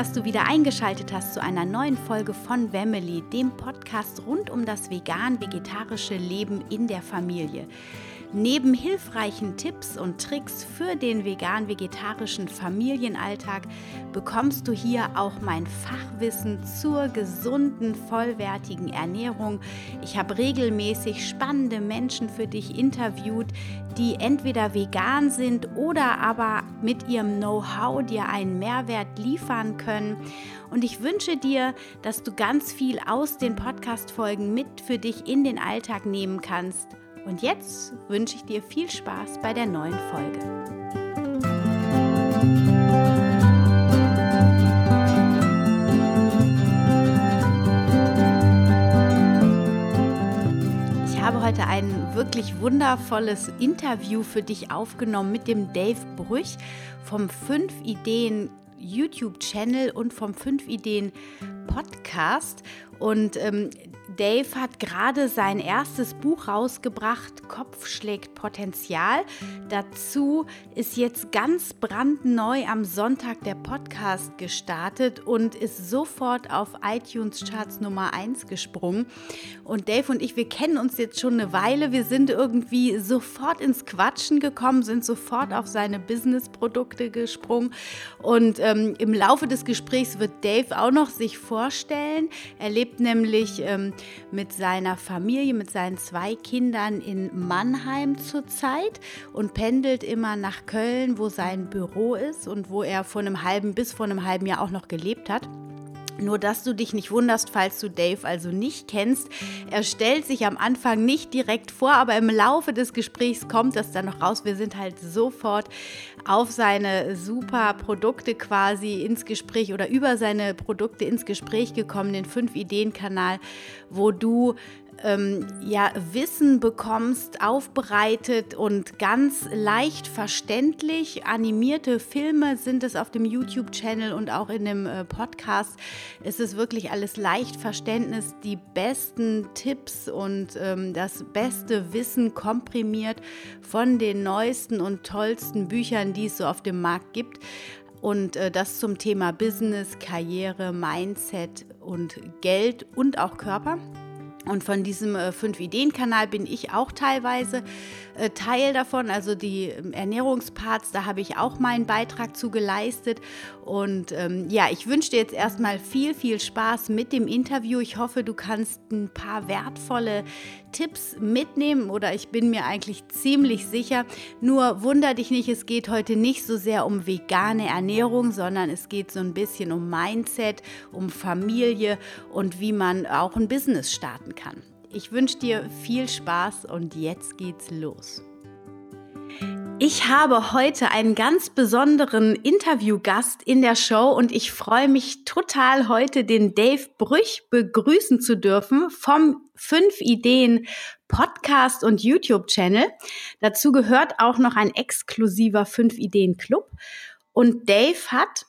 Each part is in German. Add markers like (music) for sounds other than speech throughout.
Dass du wieder eingeschaltet hast zu einer neuen Folge von Family, dem Podcast rund um das vegan-vegetarische Leben in der Familie. Neben hilfreichen Tipps und Tricks für den vegan-vegetarischen Familienalltag bekommst du hier auch mein Fachwissen zur gesunden, vollwertigen Ernährung. Ich habe regelmäßig spannende Menschen für dich interviewt, die entweder vegan sind oder aber mit ihrem Know-how dir einen Mehrwert liefern können. Und ich wünsche dir, dass du ganz viel aus den Podcast-Folgen mit für dich in den Alltag nehmen kannst und jetzt wünsche ich dir viel Spaß bei der neuen Folge. Ich habe heute ein wirklich wundervolles Interview für dich aufgenommen mit dem Dave Brüch vom 5 Ideen YouTube-Channel und vom 5 Ideen Podcast. Und ähm, Dave hat gerade sein erstes Buch rausgebracht, Kopf schlägt Potenzial. Dazu ist jetzt ganz brandneu am Sonntag der Podcast gestartet und ist sofort auf iTunes Charts Nummer 1 gesprungen. Und Dave und ich, wir kennen uns jetzt schon eine Weile. Wir sind irgendwie sofort ins Quatschen gekommen, sind sofort auf seine Business-Produkte gesprungen. Und ähm, im Laufe des Gesprächs wird Dave auch noch sich vorstellen. Er lebt nämlich ähm, mit seiner Familie, mit seinen zwei Kindern in Mannheim zurzeit und pendelt immer nach Köln, wo sein Büro ist und wo er vor einem halben bis vor einem halben Jahr auch noch gelebt hat. Nur, dass du dich nicht wunderst, falls du Dave also nicht kennst. Er stellt sich am Anfang nicht direkt vor, aber im Laufe des Gesprächs kommt das dann noch raus. Wir sind halt sofort auf seine super Produkte quasi ins Gespräch oder über seine Produkte ins Gespräch gekommen, den 5-Ideen-Kanal, wo du ähm, ja, Wissen bekommst, aufbereitet und ganz leicht verständlich. Animierte Filme sind es auf dem YouTube-Channel und auch in dem äh, Podcast. Es ist wirklich alles leicht Verständnis, die besten Tipps und ähm, das beste Wissen komprimiert von den neuesten und tollsten Büchern, die es so auf dem Markt gibt. Und äh, das zum Thema Business, Karriere, Mindset und Geld und auch Körper. Und von diesem äh, Fünf-Ideen-Kanal bin ich auch teilweise äh, Teil davon. Also die ähm, Ernährungsparts, da habe ich auch meinen Beitrag zu geleistet. Und ähm, ja, ich wünsche dir jetzt erstmal viel, viel Spaß mit dem Interview. Ich hoffe, du kannst ein paar wertvolle Tipps mitnehmen oder ich bin mir eigentlich ziemlich sicher. Nur wunder dich nicht, es geht heute nicht so sehr um vegane Ernährung, sondern es geht so ein bisschen um Mindset, um Familie und wie man auch ein Business starten kann. Ich wünsche dir viel Spaß und jetzt geht's los. Ich habe heute einen ganz besonderen Interviewgast in der Show und ich freue mich total, heute den Dave Brüch begrüßen zu dürfen vom 5 Ideen Podcast und YouTube Channel. Dazu gehört auch noch ein exklusiver 5 Ideen Club. Und Dave hat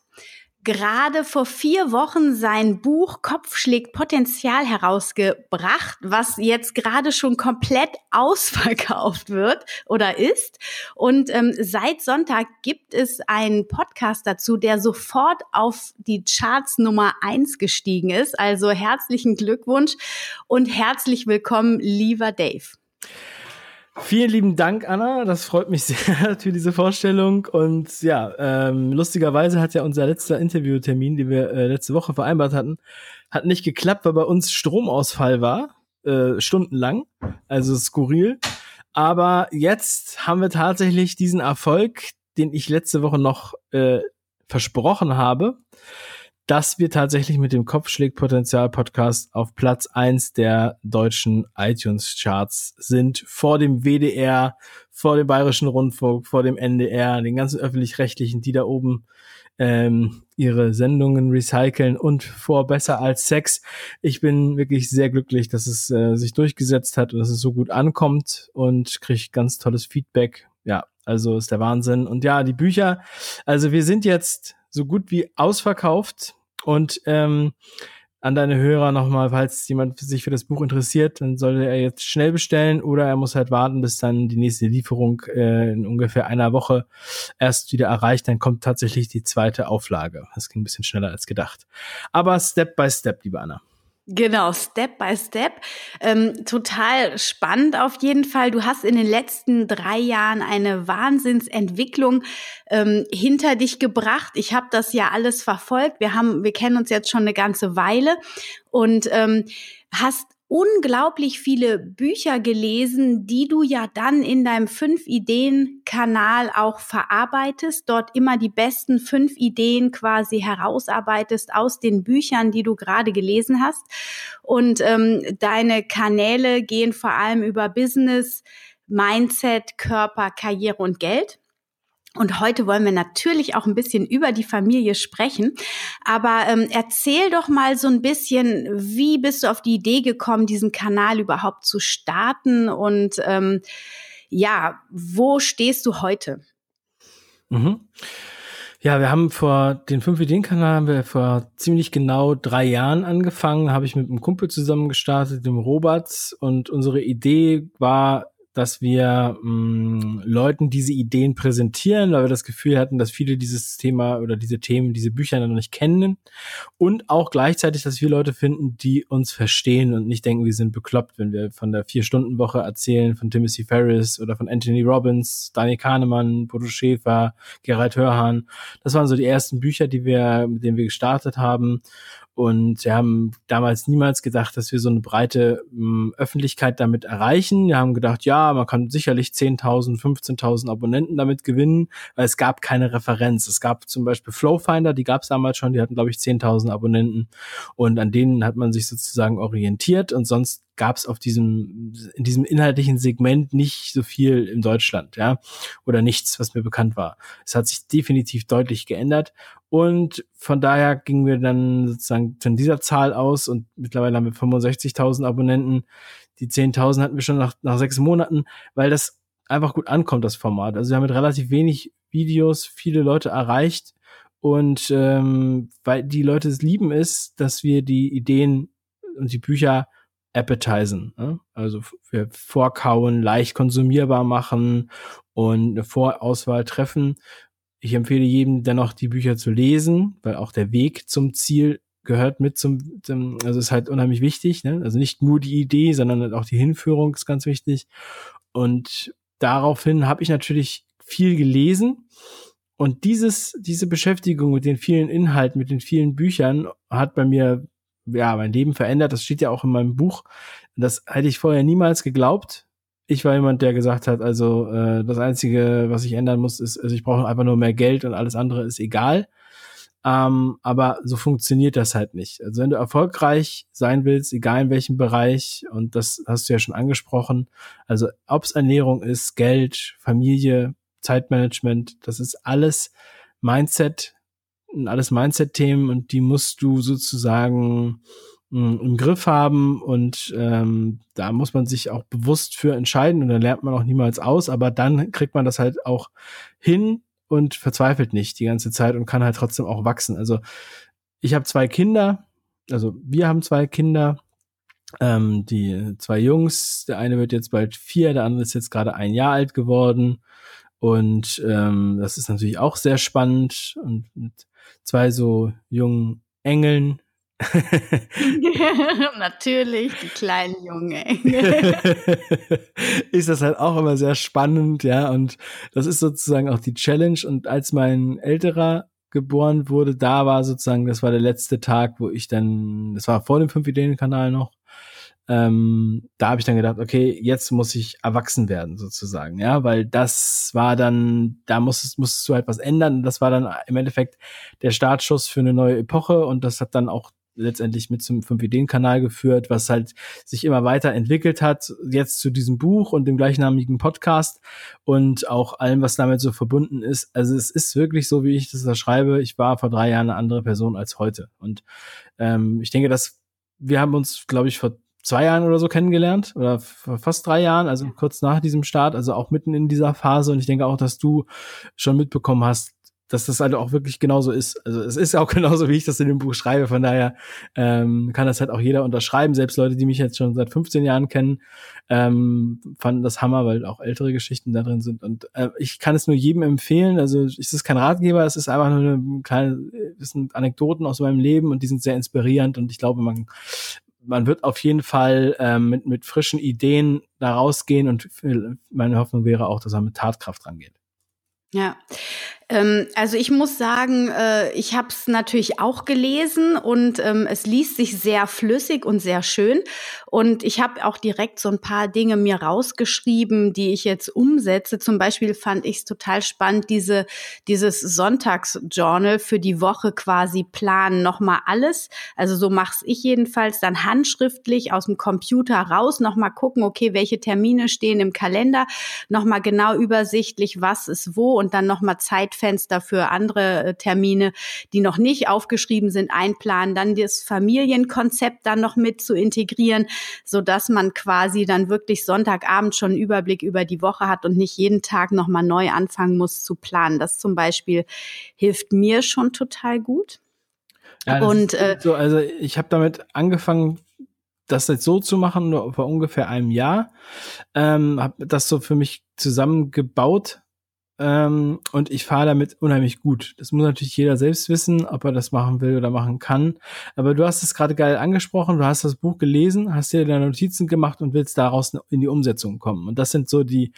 gerade vor vier Wochen sein Buch Kopf schlägt Potenzial herausgebracht, was jetzt gerade schon komplett (laughs) ausverkauft wird oder ist. Und ähm, seit Sonntag gibt es einen Podcast dazu, der sofort auf die Charts Nummer eins gestiegen ist. Also herzlichen Glückwunsch und herzlich willkommen, lieber Dave. Vielen lieben Dank, Anna. Das freut mich (laughs) sehr für diese Vorstellung. Und ja, ähm, lustigerweise hat ja unser letzter Interviewtermin, den wir äh, letzte Woche vereinbart hatten, hat nicht geklappt, weil bei uns Stromausfall war, äh, stundenlang. Also skurril. Aber jetzt haben wir tatsächlich diesen Erfolg, den ich letzte Woche noch äh, versprochen habe dass wir tatsächlich mit dem Kopfschlägpotenzial-Podcast auf Platz eins der deutschen iTunes-Charts sind, vor dem WDR, vor dem Bayerischen Rundfunk, vor dem NDR, den ganzen öffentlich-rechtlichen, die da oben ähm, ihre Sendungen recyceln und vor Besser als Sex. Ich bin wirklich sehr glücklich, dass es äh, sich durchgesetzt hat und dass es so gut ankommt und kriege ganz tolles Feedback. Ja, also ist der Wahnsinn. Und ja, die Bücher, also wir sind jetzt so gut wie ausverkauft und ähm, an deine Hörer nochmal, falls jemand sich für das Buch interessiert, dann sollte er jetzt schnell bestellen oder er muss halt warten, bis dann die nächste Lieferung äh, in ungefähr einer Woche erst wieder erreicht. Dann kommt tatsächlich die zweite Auflage. Das ging ein bisschen schneller als gedacht. Aber Step by Step, liebe Anna. Genau, Step by Step. Ähm, total spannend auf jeden Fall. Du hast in den letzten drei Jahren eine Wahnsinnsentwicklung ähm, hinter dich gebracht. Ich habe das ja alles verfolgt. Wir haben, wir kennen uns jetzt schon eine ganze Weile und ähm, hast unglaublich viele Bücher gelesen, die du ja dann in deinem Fünf-Ideen-Kanal auch verarbeitest, dort immer die besten fünf Ideen quasi herausarbeitest aus den Büchern, die du gerade gelesen hast. Und ähm, deine Kanäle gehen vor allem über Business, Mindset, Körper, Karriere und Geld. Und heute wollen wir natürlich auch ein bisschen über die Familie sprechen. Aber ähm, erzähl doch mal so ein bisschen, wie bist du auf die Idee gekommen, diesen Kanal überhaupt zu starten? Und ähm, ja, wo stehst du heute? Mhm. Ja, wir haben vor den fünf Ideen-Kanal haben wir vor ziemlich genau drei Jahren angefangen. Habe ich mit einem Kumpel zusammen gestartet, dem Robert. Und unsere Idee war dass wir mh, mm, Leuten diese Ideen präsentieren, weil wir das Gefühl hatten, dass viele dieses Thema oder diese Themen, diese Bücher noch nicht kennen und auch gleichzeitig, dass wir Leute finden, die uns verstehen und nicht denken, wir sind bekloppt, wenn wir von der Vier-Stunden-Woche erzählen, von Timothy Ferris oder von Anthony Robbins, Daniel Kahnemann, Bodo Schäfer, Gerald Hörhan. Das waren so die ersten Bücher, die wir, mit denen wir gestartet haben und wir haben damals niemals gedacht, dass wir so eine breite mh, hm, Öffentlichkeit damit erreichen. Wir haben gedacht, ja, man kann sicherlich 10.000, 15.000 Abonnenten damit gewinnen, weil es gab keine Referenz. Es gab zum Beispiel Flowfinder, die gab es damals schon, die hatten, glaube ich, 10.000 Abonnenten. Und an denen hat man sich sozusagen orientiert und sonst gab es auf diesem, in diesem inhaltlichen Segment nicht so viel in Deutschland, ja, oder nichts, was mir bekannt war. Es hat sich definitiv deutlich geändert und von daher gingen wir dann sozusagen von dieser Zahl aus und mittlerweile haben wir 65.000 Abonnenten. Die 10.000 hatten wir schon nach, nach sechs Monaten, weil das einfach gut ankommt, das Format. Also wir haben mit relativ wenig Videos viele Leute erreicht und ähm, weil die Leute es lieben ist, dass wir die Ideen und die Bücher appetizen, ne? also wir vorkauen, leicht konsumierbar machen und eine Vorauswahl treffen. Ich empfehle jedem dennoch die Bücher zu lesen, weil auch der Weg zum Ziel gehört mit zum, zum also ist halt unheimlich wichtig, ne? also nicht nur die Idee, sondern halt auch die Hinführung ist ganz wichtig. Und daraufhin habe ich natürlich viel gelesen. Und dieses, diese Beschäftigung mit den vielen Inhalten, mit den vielen Büchern hat bei mir ja, mein Leben verändert. Das steht ja auch in meinem Buch. Das hätte ich vorher niemals geglaubt. Ich war jemand, der gesagt hat, also äh, das Einzige, was ich ändern muss, ist, also ich brauche einfach nur mehr Geld und alles andere ist egal. Ähm, aber so funktioniert das halt nicht. Also wenn du erfolgreich sein willst, egal in welchem Bereich, und das hast du ja schon angesprochen, also ob es Ernährung ist, Geld, Familie, Zeitmanagement, das ist alles Mindset, alles Mindset-Themen und die musst du sozusagen hm, im Griff haben und ähm, da muss man sich auch bewusst für entscheiden und dann lernt man auch niemals aus, aber dann kriegt man das halt auch hin und verzweifelt nicht die ganze Zeit und kann halt trotzdem auch wachsen. Also ich habe zwei Kinder, also wir haben zwei Kinder, ähm, die zwei Jungs, der eine wird jetzt bald vier, der andere ist jetzt gerade ein Jahr alt geworden. Und ähm, das ist natürlich auch sehr spannend. Und mit zwei so jungen Engeln. (laughs) (laughs) Natürlich, die kleinen jungen Engel. (laughs) ist das halt auch immer sehr spannend, ja. Und das ist sozusagen auch die Challenge. Und als mein älterer geboren wurde, da war sozusagen, das war der letzte Tag, wo ich dann, das war vor dem Fünf-Ideen-Kanal noch, ähm, da habe ich dann gedacht, okay, jetzt muss ich erwachsen werden sozusagen, ja, weil das war dann, da musstest, musstest du halt was ändern. Das war dann im Endeffekt der Startschuss für eine neue Epoche und das hat dann auch letztendlich mit zum fünf Ideen Kanal geführt, was halt sich immer weiter entwickelt hat, jetzt zu diesem Buch und dem gleichnamigen Podcast und auch allem, was damit so verbunden ist. Also es ist wirklich so, wie ich das da schreibe. Ich war vor drei Jahren eine andere Person als heute und ähm, ich denke, dass wir haben uns, glaube ich, vor zwei Jahren oder so kennengelernt oder fast drei Jahren, also kurz nach diesem Start, also auch mitten in dieser Phase. Und ich denke auch, dass du schon mitbekommen hast, dass das halt auch wirklich genauso ist. Also es ist auch (laughs) genauso, wie ich das in dem Buch schreibe. Von daher ähm, kann das halt auch jeder unterschreiben. Selbst Leute, die mich jetzt schon seit 15 Jahren kennen, ähm, fanden das Hammer, weil auch ältere Geschichten da drin sind. Und äh, ich kann es nur jedem empfehlen. Also es ist kein Ratgeber, es ist einfach nur eine kleine, es sind Anekdoten aus meinem Leben und die sind sehr inspirierend. Und ich glaube, man man wird auf jeden Fall ähm, mit, mit frischen Ideen da rausgehen und meine Hoffnung wäre auch, dass er mit Tatkraft rangeht. Ja, also ich muss sagen, äh, ich habe es natürlich auch gelesen und ähm, es liest sich sehr flüssig und sehr schön. Und ich habe auch direkt so ein paar Dinge mir rausgeschrieben, die ich jetzt umsetze. Zum Beispiel fand ich es total spannend, diese, dieses Sonntagsjournal für die Woche quasi planen, nochmal alles. Also so mache ich jedenfalls dann handschriftlich aus dem Computer raus, nochmal gucken, okay, welche Termine stehen im Kalender, nochmal genau übersichtlich, was ist wo und dann nochmal Zeit Zeitfenster für andere äh, Termine, die noch nicht aufgeschrieben sind, einplanen, dann das Familienkonzept dann noch mit zu integrieren, so dass man quasi dann wirklich Sonntagabend schon einen Überblick über die Woche hat und nicht jeden Tag nochmal neu anfangen muss zu planen. Das zum Beispiel hilft mir schon total gut. Ja, und äh, so, also ich habe damit angefangen, das jetzt so zu machen, nur vor ungefähr einem Jahr. Ähm, habe das so für mich zusammengebaut ähm, und ich fahre damit unheimlich gut. Das muss natürlich jeder selbst wissen, ob er das machen will oder machen kann. Aber du hast es gerade geil angesprochen, du hast das Buch gelesen, hast dir deine Notizen gemacht und willst daraus in die Umsetzung kommen. Und das sind so die,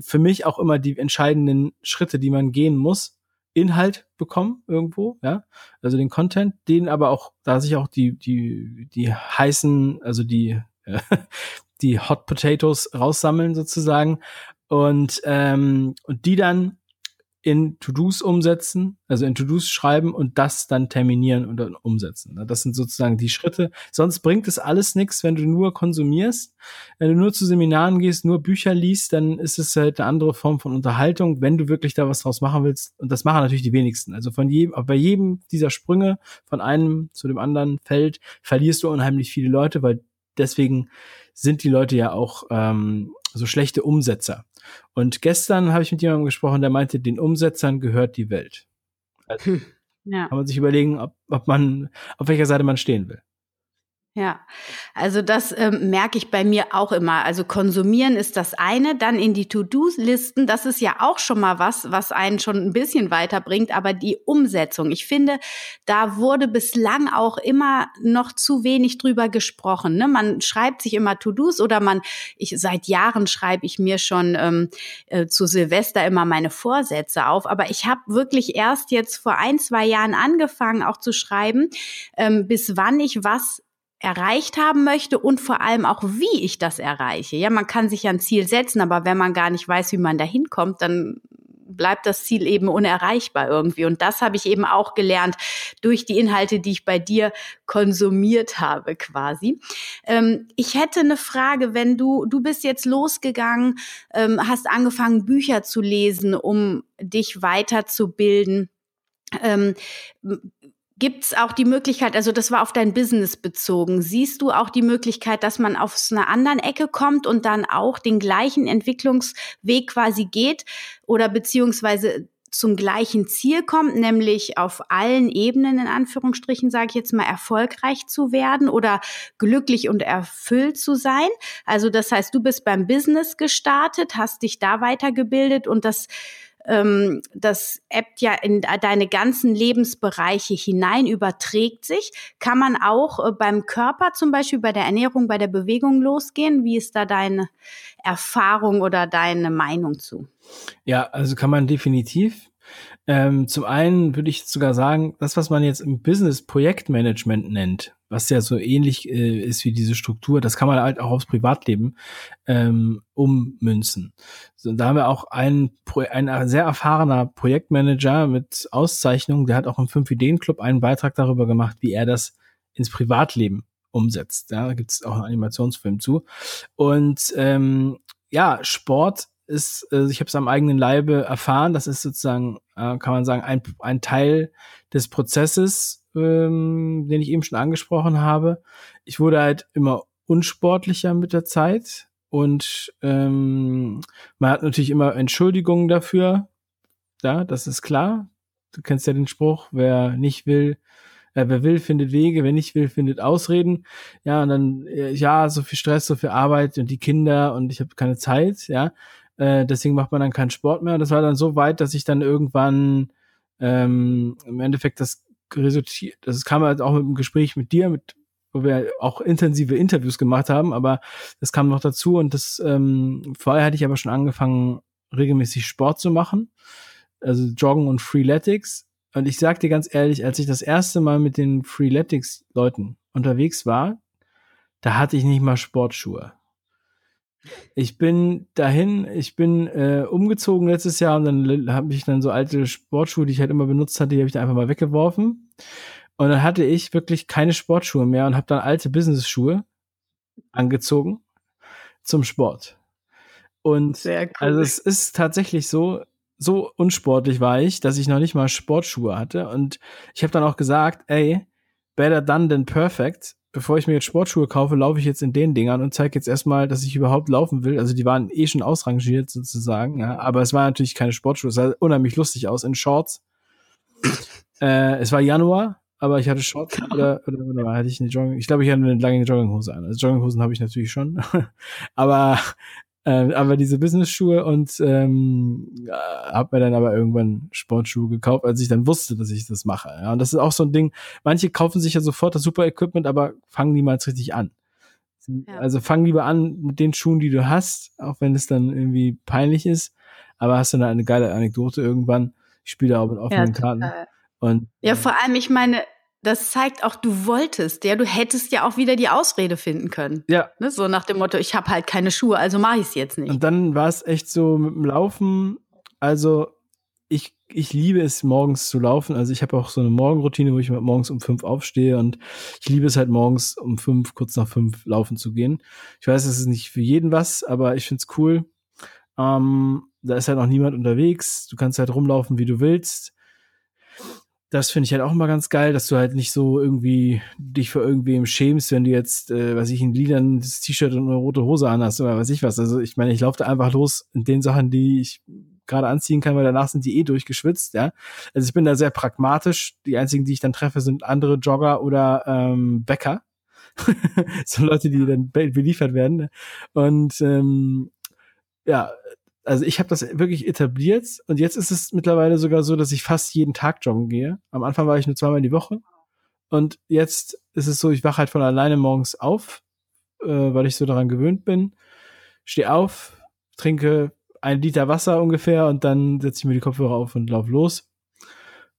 für mich auch immer die entscheidenden Schritte, die man gehen muss. Inhalt bekommen irgendwo, ja, also den Content, den aber auch, da sich auch die, die, die heißen, also die, (laughs) die Hot Potatoes raussammeln sozusagen und, ähm, und die dann in To-Dos umsetzen, also in To-Dos schreiben und das dann terminieren und dann umsetzen. Das sind sozusagen die Schritte. Sonst bringt es alles nichts, wenn du nur konsumierst. Wenn du nur zu Seminaren gehst, nur Bücher liest, dann ist es halt eine andere Form von Unterhaltung, wenn du wirklich da was draus machen willst. Und das machen natürlich die wenigsten. Also von jedem, bei jedem dieser Sprünge von einem zu dem anderen Feld verlierst du unheimlich viele Leute, weil deswegen sind die Leute ja auch ähm, so schlechte Umsetzer. Und gestern habe ich mit jemandem gesprochen, der meinte, den Umsetzern gehört die Welt. Also hm, ja. kann man sich überlegen, ob, ob man, auf welcher Seite man stehen will. Ja, also das ähm, merke ich bei mir auch immer. Also konsumieren ist das eine, dann in die To-Do-Listen, das ist ja auch schon mal was, was einen schon ein bisschen weiterbringt, aber die Umsetzung, ich finde, da wurde bislang auch immer noch zu wenig drüber gesprochen. Ne? Man schreibt sich immer To-Dos oder man, ich seit Jahren schreibe ich mir schon ähm, äh, zu Silvester immer meine Vorsätze auf, aber ich habe wirklich erst jetzt vor ein, zwei Jahren angefangen, auch zu schreiben, ähm, bis wann ich was erreicht haben möchte und vor allem auch, wie ich das erreiche. Ja, man kann sich ja ein Ziel setzen, aber wenn man gar nicht weiß, wie man da hinkommt, dann bleibt das Ziel eben unerreichbar irgendwie. Und das habe ich eben auch gelernt durch die Inhalte, die ich bei dir konsumiert habe quasi. Ähm, ich hätte eine Frage, wenn du, du bist jetzt losgegangen, ähm, hast angefangen, Bücher zu lesen, um dich weiterzubilden. Ähm, Gibt es auch die Möglichkeit, also das war auf dein Business bezogen, siehst du auch die Möglichkeit, dass man auf einer anderen Ecke kommt und dann auch den gleichen Entwicklungsweg quasi geht oder beziehungsweise zum gleichen Ziel kommt, nämlich auf allen Ebenen in Anführungsstrichen, sage ich jetzt mal, erfolgreich zu werden oder glücklich und erfüllt zu sein. Also das heißt, du bist beim Business gestartet, hast dich da weitergebildet und das ähm, das ebbt ja in deine ganzen Lebensbereiche hinein, überträgt sich. Kann man auch äh, beim Körper zum Beispiel, bei der Ernährung, bei der Bewegung losgehen? Wie ist da deine Erfahrung oder deine Meinung zu? Ja, also kann man definitiv. Ähm, zum einen würde ich sogar sagen, das, was man jetzt im Business Projektmanagement nennt, was ja so ähnlich äh, ist wie diese Struktur, das kann man halt auch aufs Privatleben ähm, ummünzen. So, da haben wir auch einen, ein sehr erfahrener Projektmanager mit Auszeichnung, der hat auch im Fünf-Ideen-Club einen Beitrag darüber gemacht, wie er das ins Privatleben umsetzt. Ja, da gibt es auch einen Animationsfilm zu. Und ähm, ja, Sport ist, äh, ich habe es am eigenen Leibe erfahren, das ist sozusagen, äh, kann man sagen, ein, ein Teil des Prozesses, ähm, den ich eben schon angesprochen habe. Ich wurde halt immer unsportlicher mit der Zeit und ähm, man hat natürlich immer Entschuldigungen dafür, ja, das ist klar. Du kennst ja den Spruch, wer nicht will, äh, wer will, findet Wege, wer nicht will, findet Ausreden. Ja, und dann, äh, ja, so viel Stress, so viel Arbeit und die Kinder und ich habe keine Zeit, ja. Äh, deswegen macht man dann keinen Sport mehr. Und das war dann so weit, dass ich dann irgendwann ähm, im Endeffekt das resultiert, das kam halt auch mit dem Gespräch mit dir, mit wo wir auch intensive Interviews gemacht haben, aber das kam noch dazu und das ähm, vorher hatte ich aber schon angefangen, regelmäßig Sport zu machen, also Joggen und Freeletics. Und ich sag dir ganz ehrlich, als ich das erste Mal mit den Freeletics-Leuten unterwegs war, da hatte ich nicht mal Sportschuhe. Ich bin dahin, ich bin äh, umgezogen letztes Jahr und dann habe ich dann so alte Sportschuhe, die ich halt immer benutzt hatte, die habe ich dann einfach mal weggeworfen. Und dann hatte ich wirklich keine Sportschuhe mehr und habe dann alte Business-Schuhe angezogen zum Sport. Und cool. also es ist tatsächlich so, so unsportlich war ich, dass ich noch nicht mal Sportschuhe hatte. Und ich habe dann auch gesagt, ey, better done than perfect bevor ich mir jetzt Sportschuhe kaufe, laufe ich jetzt in den Dingern und zeige jetzt erstmal, dass ich überhaupt laufen will. Also die waren eh schon ausrangiert sozusagen, ja. Aber es war natürlich keine Sportschuhe. Es sah unheimlich lustig aus in Shorts. (laughs) äh, es war Januar, aber ich hatte Shorts (laughs) oder, oder, oder hatte ich eine Jogging. Ich glaube, ich hatte eine lange Jogginghose an. Also Jogginghosen habe ich natürlich schon. (laughs) aber äh, aber diese Business-Schuhe und ähm, habe mir dann aber irgendwann Sportschuhe gekauft, als ich dann wusste, dass ich das mache. Ja, und das ist auch so ein Ding. Manche kaufen sich ja sofort das super Equipment, aber fangen niemals richtig an. Ja. Also fang lieber an mit den Schuhen, die du hast, auch wenn es dann irgendwie peinlich ist. Aber hast du dann eine geile Anekdote irgendwann. Ich spiele auch mit offenen ja, Karten. Und, ja, vor allem, ich meine, das zeigt auch, du wolltest, ja, du hättest ja auch wieder die Ausrede finden können. Ja. Ne? So nach dem Motto, ich habe halt keine Schuhe, also mache ich es jetzt nicht. Und dann war es echt so mit dem Laufen, also ich, ich liebe es, morgens zu laufen. Also ich habe auch so eine Morgenroutine, wo ich morgens um fünf aufstehe und ich liebe es halt morgens um fünf, kurz nach fünf laufen zu gehen. Ich weiß, es ist nicht für jeden was, aber ich find's cool. Ähm, da ist halt auch niemand unterwegs. Du kannst halt rumlaufen, wie du willst das finde ich halt auch immer ganz geil, dass du halt nicht so irgendwie dich für irgendwem schämst, wenn du jetzt, äh, weiß ich, ein lilanes T-Shirt und eine rote Hose anhast oder weiß ich was. Also ich meine, ich laufe da einfach los in den Sachen, die ich gerade anziehen kann, weil danach sind die eh durchgeschwitzt, ja. Also ich bin da sehr pragmatisch. Die einzigen, die ich dann treffe, sind andere Jogger oder ähm, Bäcker. (laughs) so Leute, die dann beliefert werden. Und ähm, ja, also ich habe das wirklich etabliert und jetzt ist es mittlerweile sogar so, dass ich fast jeden Tag joggen gehe. Am Anfang war ich nur zweimal die Woche und jetzt ist es so, ich wache halt von alleine morgens auf, äh, weil ich so daran gewöhnt bin, stehe auf, trinke ein Liter Wasser ungefähr und dann setze ich mir die Kopfhörer auf und lauf los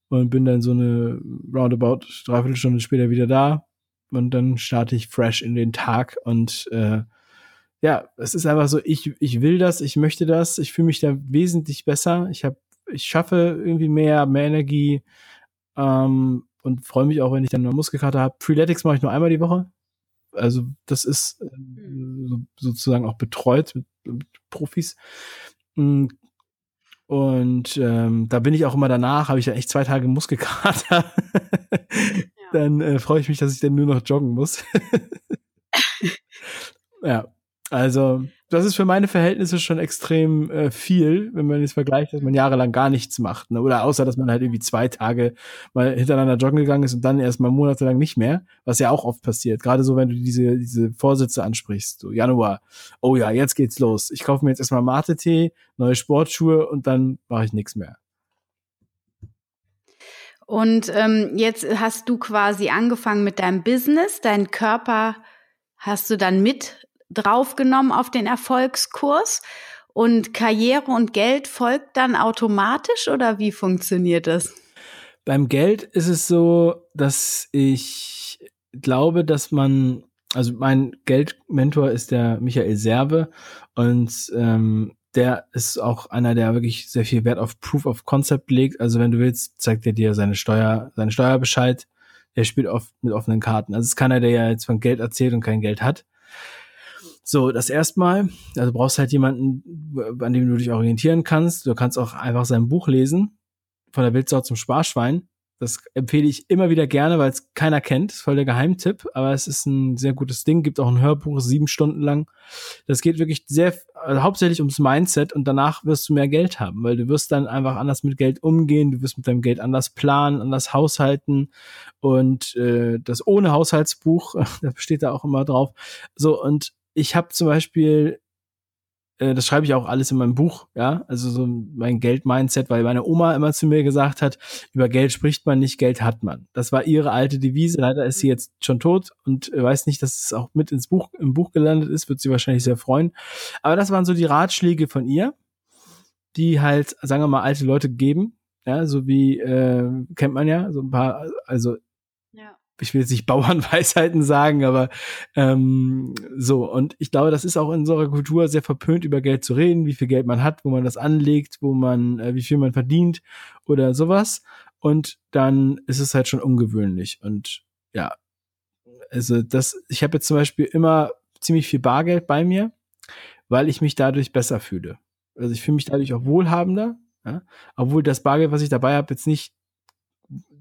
und bin dann so eine roundabout dreiviertel Stunde später wieder da und dann starte ich fresh in den Tag und äh, ja, es ist einfach so, ich, ich will das, ich möchte das, ich fühle mich da wesentlich besser. Ich habe, ich schaffe irgendwie mehr, mehr Energie ähm, und freue mich auch, wenn ich dann eine Muskelkarte habe. Freeletics mache ich nur einmal die Woche. Also das ist äh, so, sozusagen auch betreut mit, mit Profis. Mm, und ähm, da bin ich auch immer danach, habe ich ja echt zwei Tage Muskelkater. (laughs) Dann äh, freue ich mich, dass ich dann nur noch joggen muss. (laughs) ja, also, das ist für meine Verhältnisse schon extrem äh, viel, wenn man jetzt vergleicht, dass man jahrelang gar nichts macht. Ne? Oder außer, dass man halt irgendwie zwei Tage mal hintereinander joggen gegangen ist und dann erst mal monatelang nicht mehr, was ja auch oft passiert. Gerade so, wenn du diese, diese Vorsätze ansprichst. So Januar, oh ja, jetzt geht's los. Ich kaufe mir jetzt erstmal Mate-Tee, neue Sportschuhe und dann mache ich nichts mehr. Und ähm, jetzt hast du quasi angefangen mit deinem Business, deinen Körper hast du dann mit draufgenommen auf den Erfolgskurs und Karriere und Geld folgt dann automatisch oder wie funktioniert das? Beim Geld ist es so, dass ich glaube, dass man, also mein Geldmentor ist der Michael Serve und ähm, der ist auch einer, der wirklich sehr viel Wert auf Proof of Concept legt. Also wenn du willst, zeigt er dir seine Steuer, seinen Steuerbescheid. Der spielt oft mit offenen Karten. Also es ist keiner, der ja jetzt von Geld erzählt und kein Geld hat. So, das erstmal, also brauchst halt jemanden, an dem du dich orientieren kannst. Du kannst auch einfach sein Buch lesen, von der Wildsau zum Sparschwein. Das empfehle ich immer wieder gerne, weil es keiner kennt. Ist voll der Geheimtipp, aber es ist ein sehr gutes Ding. Gibt auch ein Hörbuch, sieben Stunden lang. Das geht wirklich sehr, also hauptsächlich ums Mindset und danach wirst du mehr Geld haben, weil du wirst dann einfach anders mit Geld umgehen, du wirst mit deinem Geld anders planen, anders haushalten und äh, das ohne Haushaltsbuch, (laughs) da steht da auch immer drauf. So, und ich habe zum Beispiel äh, das schreibe ich auch alles in meinem Buch, ja, also so mein Geld-Mindset, weil meine Oma immer zu mir gesagt hat, über Geld spricht man nicht, Geld hat man. Das war ihre alte Devise, leider ist sie jetzt schon tot und weiß nicht, dass es auch mit ins Buch, im Buch gelandet ist, wird sie wahrscheinlich sehr freuen. Aber das waren so die Ratschläge von ihr, die halt, sagen wir mal, alte Leute geben, ja, so wie, äh, kennt man ja, so ein paar, also ich will jetzt nicht (laughs) Bauernweisheiten sagen, aber ähm, so. Und ich glaube, das ist auch in unserer Kultur sehr verpönt, über Geld zu reden, wie viel Geld man hat, wo man das anlegt, wo man, äh, wie viel man verdient oder sowas. Und dann ist es halt schon ungewöhnlich. Und ja, also das, ich habe jetzt zum Beispiel immer ziemlich viel Bargeld bei mir, weil ich mich dadurch besser fühle. Also ich fühle mich dadurch auch wohlhabender, ja? obwohl das Bargeld, was ich dabei habe, jetzt nicht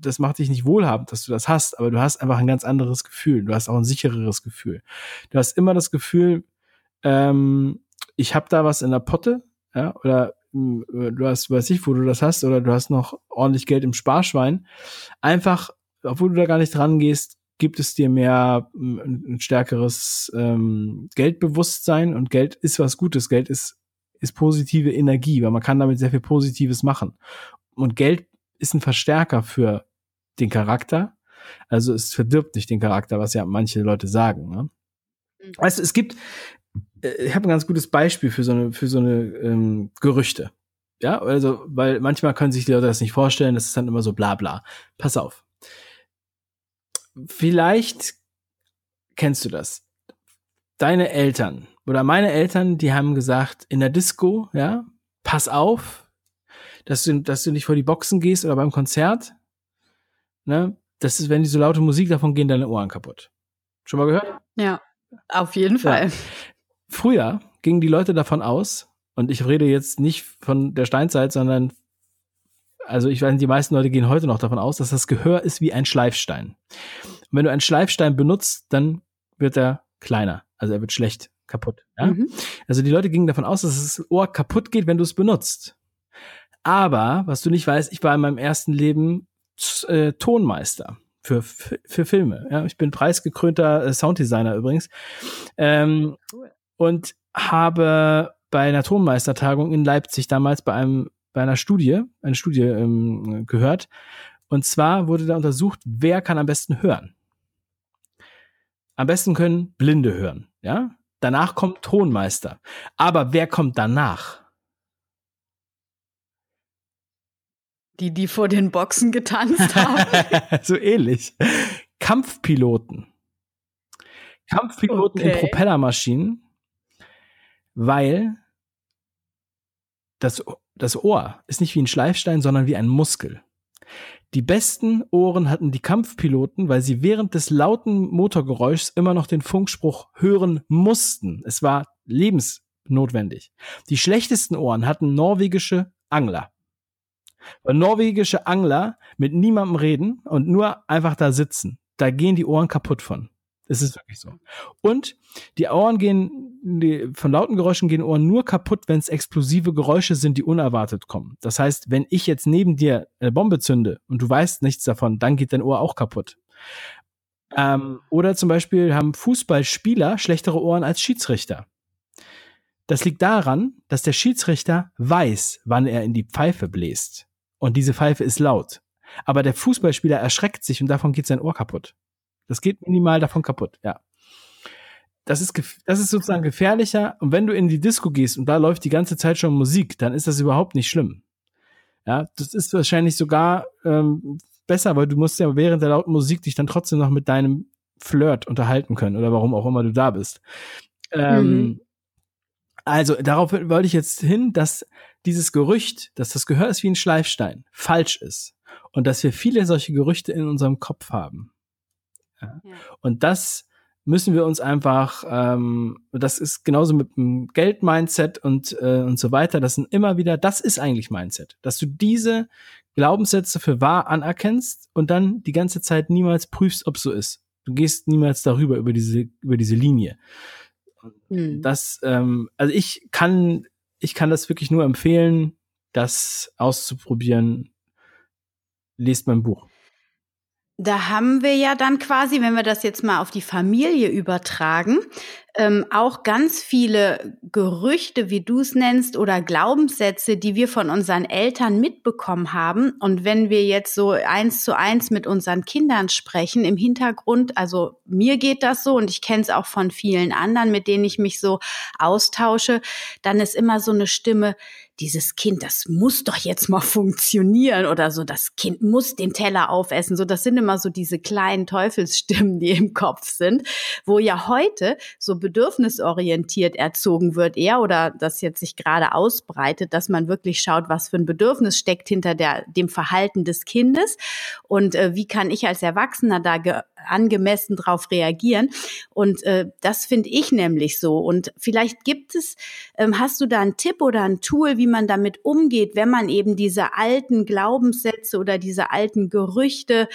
das macht dich nicht wohlhabend, dass du das hast, aber du hast einfach ein ganz anderes Gefühl. Du hast auch ein sichereres Gefühl. Du hast immer das Gefühl, ähm, ich habe da was in der Potte, ja, oder äh, du hast, weiß ich, wo du das hast, oder du hast noch ordentlich Geld im Sparschwein. Einfach, obwohl du da gar nicht dran gehst, gibt es dir mehr ein, ein stärkeres ähm, Geldbewusstsein und Geld ist was Gutes. Geld ist ist positive Energie, weil man kann damit sehr viel Positives machen. Und Geld ist ein Verstärker für den Charakter. Also es verdirbt nicht den Charakter, was ja manche Leute sagen. Ne? Mhm. Weißt du, es gibt, äh, ich habe ein ganz gutes Beispiel für so eine, für so eine ähm, Gerüchte. Ja, also, weil manchmal können sich die Leute das nicht vorstellen, das ist dann immer so bla bla. Pass auf. Vielleicht kennst du das. Deine Eltern oder meine Eltern, die haben gesagt, in der Disco, ja, pass auf, dass du, dass du nicht vor die Boxen gehst oder beim Konzert. Ne? Das ist, wenn die so laute Musik, davon gehen deine Ohren kaputt. Schon mal gehört? Ja, auf jeden Fall. Ja. Früher gingen die Leute davon aus, und ich rede jetzt nicht von der Steinzeit, sondern also ich weiß, die meisten Leute gehen heute noch davon aus, dass das Gehör ist wie ein Schleifstein. Und wenn du einen Schleifstein benutzt, dann wird er kleiner. Also er wird schlecht kaputt. Ja? Mhm. Also die Leute gingen davon aus, dass das Ohr kaputt geht, wenn du es benutzt. Aber, was du nicht weißt, ich war in meinem ersten Leben äh, Tonmeister für, für, für Filme. Ja, ich bin preisgekrönter äh, Sounddesigner übrigens. Ähm, cool. Und habe bei einer Tonmeistertagung in Leipzig damals bei einem bei einer Studie, eine Studie ähm, gehört. Und zwar wurde da untersucht, wer kann am besten hören. Am besten können Blinde hören, ja? Danach kommt Tonmeister. Aber wer kommt danach? Die, die vor den Boxen getanzt haben. (laughs) so ähnlich. Kampfpiloten. Kampfpiloten okay. in Propellermaschinen, weil das, das Ohr ist nicht wie ein Schleifstein, sondern wie ein Muskel. Die besten Ohren hatten die Kampfpiloten, weil sie während des lauten Motorgeräuschs immer noch den Funkspruch hören mussten. Es war lebensnotwendig. Die schlechtesten Ohren hatten norwegische Angler. Weil norwegische Angler mit niemandem reden und nur einfach da sitzen. Da gehen die Ohren kaputt von. Es ist wirklich so. Und die Ohren gehen, die, von lauten Geräuschen gehen Ohren nur kaputt, wenn es explosive Geräusche sind, die unerwartet kommen. Das heißt, wenn ich jetzt neben dir eine Bombe zünde und du weißt nichts davon, dann geht dein Ohr auch kaputt. Ähm, oder zum Beispiel haben Fußballspieler schlechtere Ohren als Schiedsrichter. Das liegt daran, dass der Schiedsrichter weiß, wann er in die Pfeife bläst und diese Pfeife ist laut. Aber der Fußballspieler erschreckt sich und davon geht sein Ohr kaputt. Das geht minimal davon kaputt, ja. Das ist, das ist sozusagen gefährlicher. Und wenn du in die Disco gehst und da läuft die ganze Zeit schon Musik, dann ist das überhaupt nicht schlimm. Ja, das ist wahrscheinlich sogar ähm, besser, weil du musst ja während der lauten Musik dich dann trotzdem noch mit deinem Flirt unterhalten können oder warum auch immer du da bist. Ähm, mhm. Also darauf wollte ich jetzt hin, dass dieses Gerücht, dass das Gehör ist wie ein Schleifstein, falsch ist. Und dass wir viele solche Gerüchte in unserem Kopf haben. Ja. Ja. Und das müssen wir uns einfach, ähm, das ist genauso mit dem Geld-Mindset und, äh, und so weiter, das sind immer wieder, das ist eigentlich Mindset, dass du diese Glaubenssätze für wahr anerkennst und dann die ganze Zeit niemals prüfst, ob so ist. Du gehst niemals darüber, über diese, über diese Linie. Mhm. Das, ähm, also ich kann, ich kann das wirklich nur empfehlen, das auszuprobieren. Lest mein Buch. Da haben wir ja dann quasi, wenn wir das jetzt mal auf die Familie übertragen, ähm, auch ganz viele Gerüchte, wie du es nennst, oder Glaubenssätze, die wir von unseren Eltern mitbekommen haben. Und wenn wir jetzt so eins zu eins mit unseren Kindern sprechen, im Hintergrund, also mir geht das so und ich kenne es auch von vielen anderen, mit denen ich mich so austausche, dann ist immer so eine Stimme, dieses Kind, das muss doch jetzt mal funktionieren oder so, das Kind muss den Teller aufessen. So, das sind immer so diese kleinen Teufelsstimmen, die im Kopf sind, wo ja heute so bedürfnisorientiert erzogen wird eher oder das jetzt sich gerade ausbreitet, dass man wirklich schaut, was für ein Bedürfnis steckt hinter der, dem Verhalten des Kindes und äh, wie kann ich als Erwachsener da angemessen drauf reagieren. Und äh, das finde ich nämlich so. Und vielleicht gibt es, ähm, hast du da einen Tipp oder ein Tool, wie man damit umgeht, wenn man eben diese alten Glaubenssätze oder diese alten Gerüchte,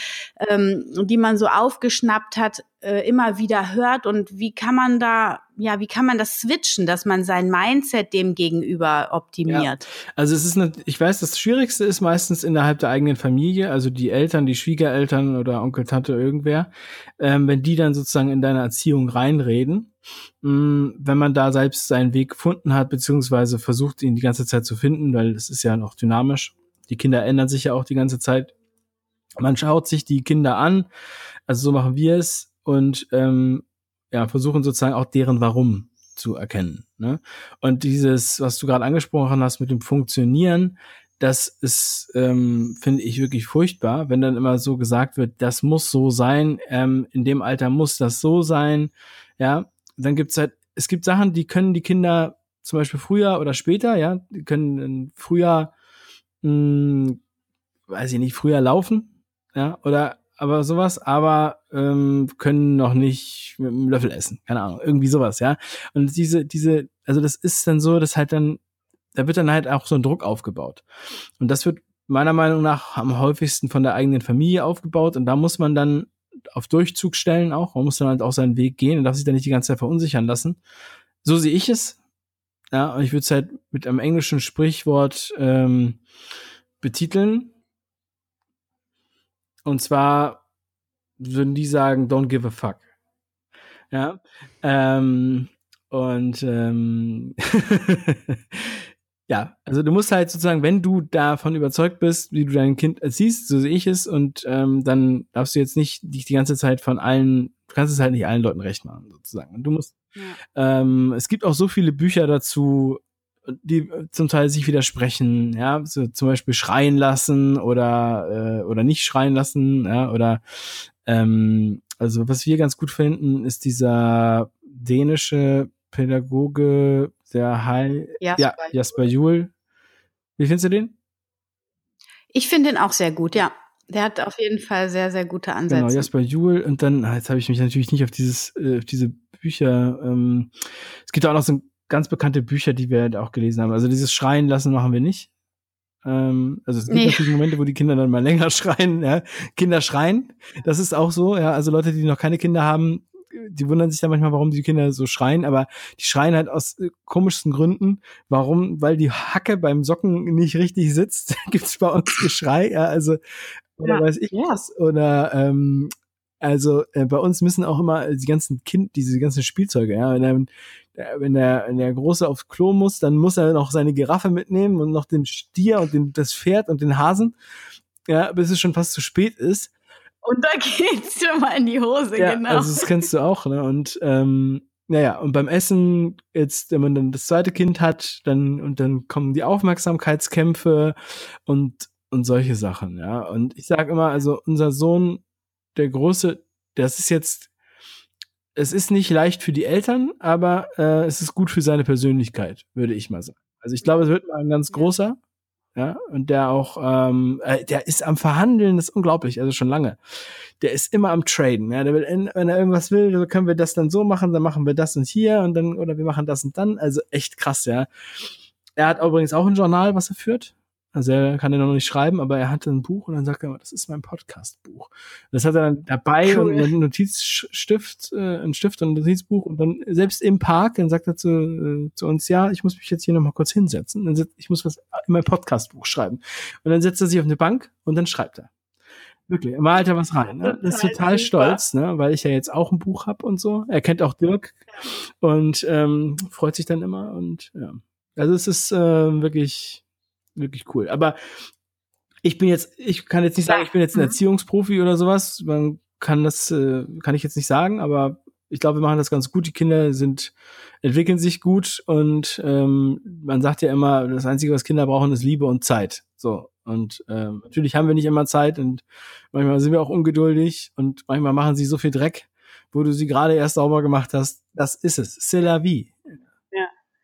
ähm, die man so aufgeschnappt hat, äh, immer wieder hört und wie kann man da, ja, wie kann man das switchen, dass man sein Mindset dem gegenüber optimiert? Ja. Also es ist, eine, ich weiß, das Schwierigste ist meistens innerhalb der eigenen Familie, also die Eltern, die Schwiegereltern oder Onkel, Tante, irgendwer, ähm, wenn die dann sozusagen in deine Erziehung reinreden, mh, mm, wenn man da selbst seinen Weg gefunden hat, beziehungsweise versucht, ihn die ganze Zeit zu finden, weil es ist ja noch dynamisch. Die Kinder ändern sich ja auch die ganze Zeit. Man schaut sich die Kinder an, also so machen wir es, und ähm, ja, versuchen sozusagen auch deren Warum zu erkennen. Ne? Und dieses, was du gerade angesprochen hast mit dem Funktionieren, das ist, ähm, finde ich wirklich furchtbar, wenn dann immer so gesagt wird, das muss so sein, ähm, in dem Alter muss das so sein. Ja, dann gibt's halt, es gibt Sachen, die können die Kinder zum Beispiel früher oder später, ja, die können früher, mh, hm, weiß ich nicht, früher laufen, ja, oder aber sowas, aber ähm, können noch nicht mit einem Löffel essen. Keine Ahnung, irgendwie sowas, ja. Und diese, diese, also das ist dann so, dass halt dann, da wird dann halt auch so ein Druck aufgebaut. Und das wird meiner Meinung nach am häufigsten von der eigenen Familie aufgebaut. Und da muss man dann auf Durchzug stellen auch. Man muss dann halt auch seinen Weg gehen und darf sich dann nicht die ganze Zeit verunsichern lassen. So sehe ich es. Ja, und ich würde es halt mit einem englischen Sprichwort ähm, betiteln. Und zwar würden die sagen, don't give a fuck. Ja. Ähm, und ähm, (laughs) ja, also du musst halt sozusagen, wenn du davon überzeugt bist, wie du dein Kind erziehst, so sehe ich es, und ähm, dann darfst du jetzt nicht dich die ganze Zeit von allen, du kannst es halt nicht allen Leuten recht machen, sozusagen. Und du musst, ja. ähm, es gibt auch so viele Bücher dazu, die zum Teil sich widersprechen, ja, so zum Beispiel schreien lassen oder äh, oder nicht schreien lassen, ja, oder ähm, also was wir ganz gut finden, ist dieser dänische Pädagoge, der Heil, Jasper, ja, Jasper Juhl. Wie findest du den? Ich finde den auch sehr gut, ja. Der hat auf jeden Fall sehr, sehr gute genau, Ansätze. Genau, Jasper Juhl. Und dann, ah, jetzt habe ich mich natürlich nicht auf dieses, äh, auf diese Bücher. Ähm, es gibt auch noch so ein ganz bekannte Bücher, die wir halt auch gelesen haben. Also dieses Schreien lassen machen wir nicht. Ähm, also es gibt nee. natürlich Momente, wo die Kinder dann mal (laughs) länger schreien. Ja? Kinder schreien, das ist auch so. Ja, also Leute, die noch keine Kinder haben, die wundern sich dann manchmal, warum die Kinder so schreien, aber die schreien halt aus äh, komischsten Gründen. Warum? Weil die Hacke beim Socken nicht richtig sitzt. (laughs) Gibt's bei uns Geschrei. Ja, also oder ja, weiß ich was. Oder ähm, also äh, bei uns müssen auch immer die ganzen Kind, diese ganzen Spielzeuge, ja, wenn der, wenn der, wenn der Große aufs Klo muss, dann muss er noch seine Giraffe mitnehmen und noch den Stier und den, das Pferd und den Hasen, ja, bis es schon fast zu spät ist. Und da (laughs) geht's schon mal in die Hose, ja, genau. Also das kennst du auch, ne? Und ähm, naja, und beim Essen, jetzt, wenn man dann das zweite Kind hat, dann, und dann kommen die Aufmerksamkeitskämpfe und, und solche Sachen, ja. Und ich sage immer, also unser Sohn der große, das ist jetzt, es ist nicht leicht für die Eltern, aber äh, es ist gut für seine Persönlichkeit, würde ich mal sagen. Also ich glaube, es wird mal ein ganz großer, ja, und der auch, ähm, äh, der ist am Verhandeln, das ist unglaublich, also schon lange. Der ist immer am Traden, ja, der will, wenn er irgendwas will, so können wir das dann so machen, dann machen wir das und hier und dann, oder wir machen das und dann, also echt krass, ja. Er hat übrigens auch ein Journal, was er führt, Also er kann ja noch nicht schreiben, aber er hatte ein Buch und dann sagt er immer, das ist mein Podcast-Buch. Das hat er dann dabei cool. und einen Notizstift, äh, ein Stift und ein Notizbuch und dann selbst im Park, dann sagt er zu, äh, zu uns, ja, ich muss mich jetzt hier nochmal kurz hinsetzen. Dann setz, ich muss was in mein Podcast-Buch schreiben. Und dann setzt er sich auf eine Bank und dann schreibt er. Wirklich, er malt er was rein. Ne? Das ist total stolz, ne? weil ich ja jetzt auch ein Buch hab und so. Er kennt auch Dirk und ähm, freut sich dann immer und ja. Also es ist äh, wirklich, wirklich cool. Aber ich bin jetzt, ich kann jetzt nicht sagen, ich bin jetzt ein mhm. Erziehungsprofi oder sowas. Man kann das, äh, kann ich jetzt nicht sagen, aber ich glaube, wir machen das ganz gut. Die Kinder sind, entwickeln sich gut und ähm, man sagt ja immer, das Einzige, was Kinder brauchen, ist Liebe und Zeit. So. Und ähm, natürlich haben wir nicht immer Zeit und manchmal sind wir auch ungeduldig und manchmal machen sie so viel Dreck, wo du sie gerade erst sauber gemacht hast. Das ist es. C'est la vie.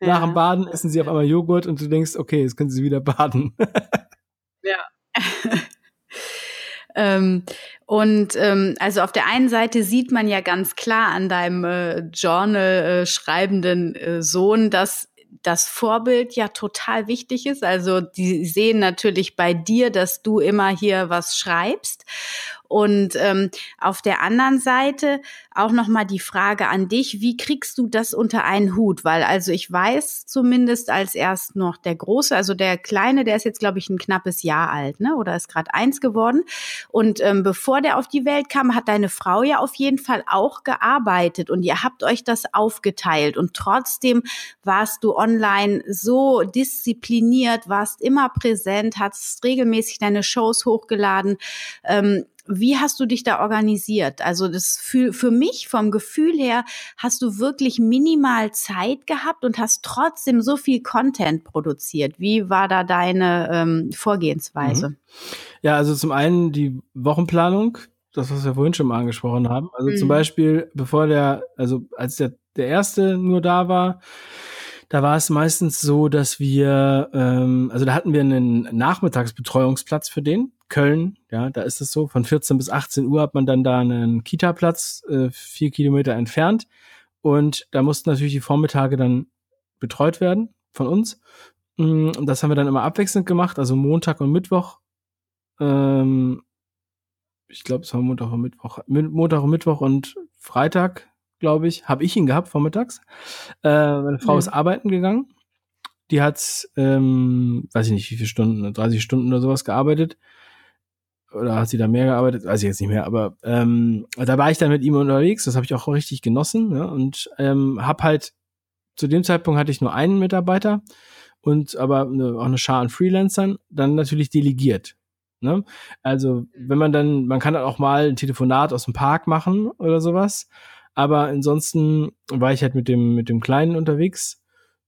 Ja. Nach dem Baden essen sie auf einmal Joghurt und du denkst, okay, jetzt können sie wieder baden. (laughs) ja. (laughs) Ähm, und ähm, also auf der einen Seite sieht man ja ganz klar an deinem äh, Journal äh, schreibenden äh, Sohn, dass das Vorbild ja total wichtig ist. Also die sehen natürlich bei dir, dass du immer hier was schreibst. Und ähm, auf der anderen Seite auch noch mal die Frage an dich: Wie kriegst du das unter einen Hut? Weil also ich weiß zumindest als erst noch der große, also der kleine, der ist jetzt glaube ich ein knappes Jahr alt, ne? Oder ist gerade eins geworden. Und ähm, bevor der auf die Welt kam, hat deine Frau ja auf jeden Fall auch gearbeitet und ihr habt euch das aufgeteilt. Und trotzdem warst du online so diszipliniert, warst immer präsent, hast regelmäßig deine Shows hochgeladen. Ähm, wie hast du dich da organisiert? Also das für, für mich vom Gefühl her hast du wirklich minimal Zeit gehabt und hast trotzdem so viel Content produziert. Wie war da deine ähm, Vorgehensweise? Mhm. Ja, also zum einen die Wochenplanung, das was wir vorhin schon mal angesprochen haben. Also mhm. zum Beispiel, bevor der, also als der, der erste nur da war, da war es meistens so, dass wir, ähm, also da hatten wir einen Nachmittagsbetreuungsplatz für den. Köln, ja, da ist es so, von 14 bis 18 Uhr hat man dann da einen Kita-Platz, äh, vier Kilometer entfernt. Und da mussten natürlich die Vormittage dann betreut werden von uns. Mm, und das haben wir dann immer abwechselnd gemacht, also Montag und Mittwoch. Ähm, ich glaube, es war Montag und Mittwoch. Montag und Mittwoch und Freitag glaube ich, habe ich ihn gehabt vormittags. Äh, meine Frau ja. ist arbeiten gegangen. Die hat, ähm, weiß ich nicht, wie viele Stunden, 30 Stunden oder sowas gearbeitet. Oder hat sie da mehr gearbeitet? Weiß ich jetzt nicht mehr. Aber ähm, da war ich dann mit ihm unterwegs. Das habe ich auch richtig genossen. Ne? Und ähm, habe halt zu dem Zeitpunkt hatte ich nur einen Mitarbeiter und aber eine, auch eine Schar an Freelancern. Dann natürlich delegiert. Ne? Also wenn man dann, man kann dann auch mal ein Telefonat aus dem Park machen oder sowas. Aber ansonsten war ich halt mit dem, mit dem Kleinen unterwegs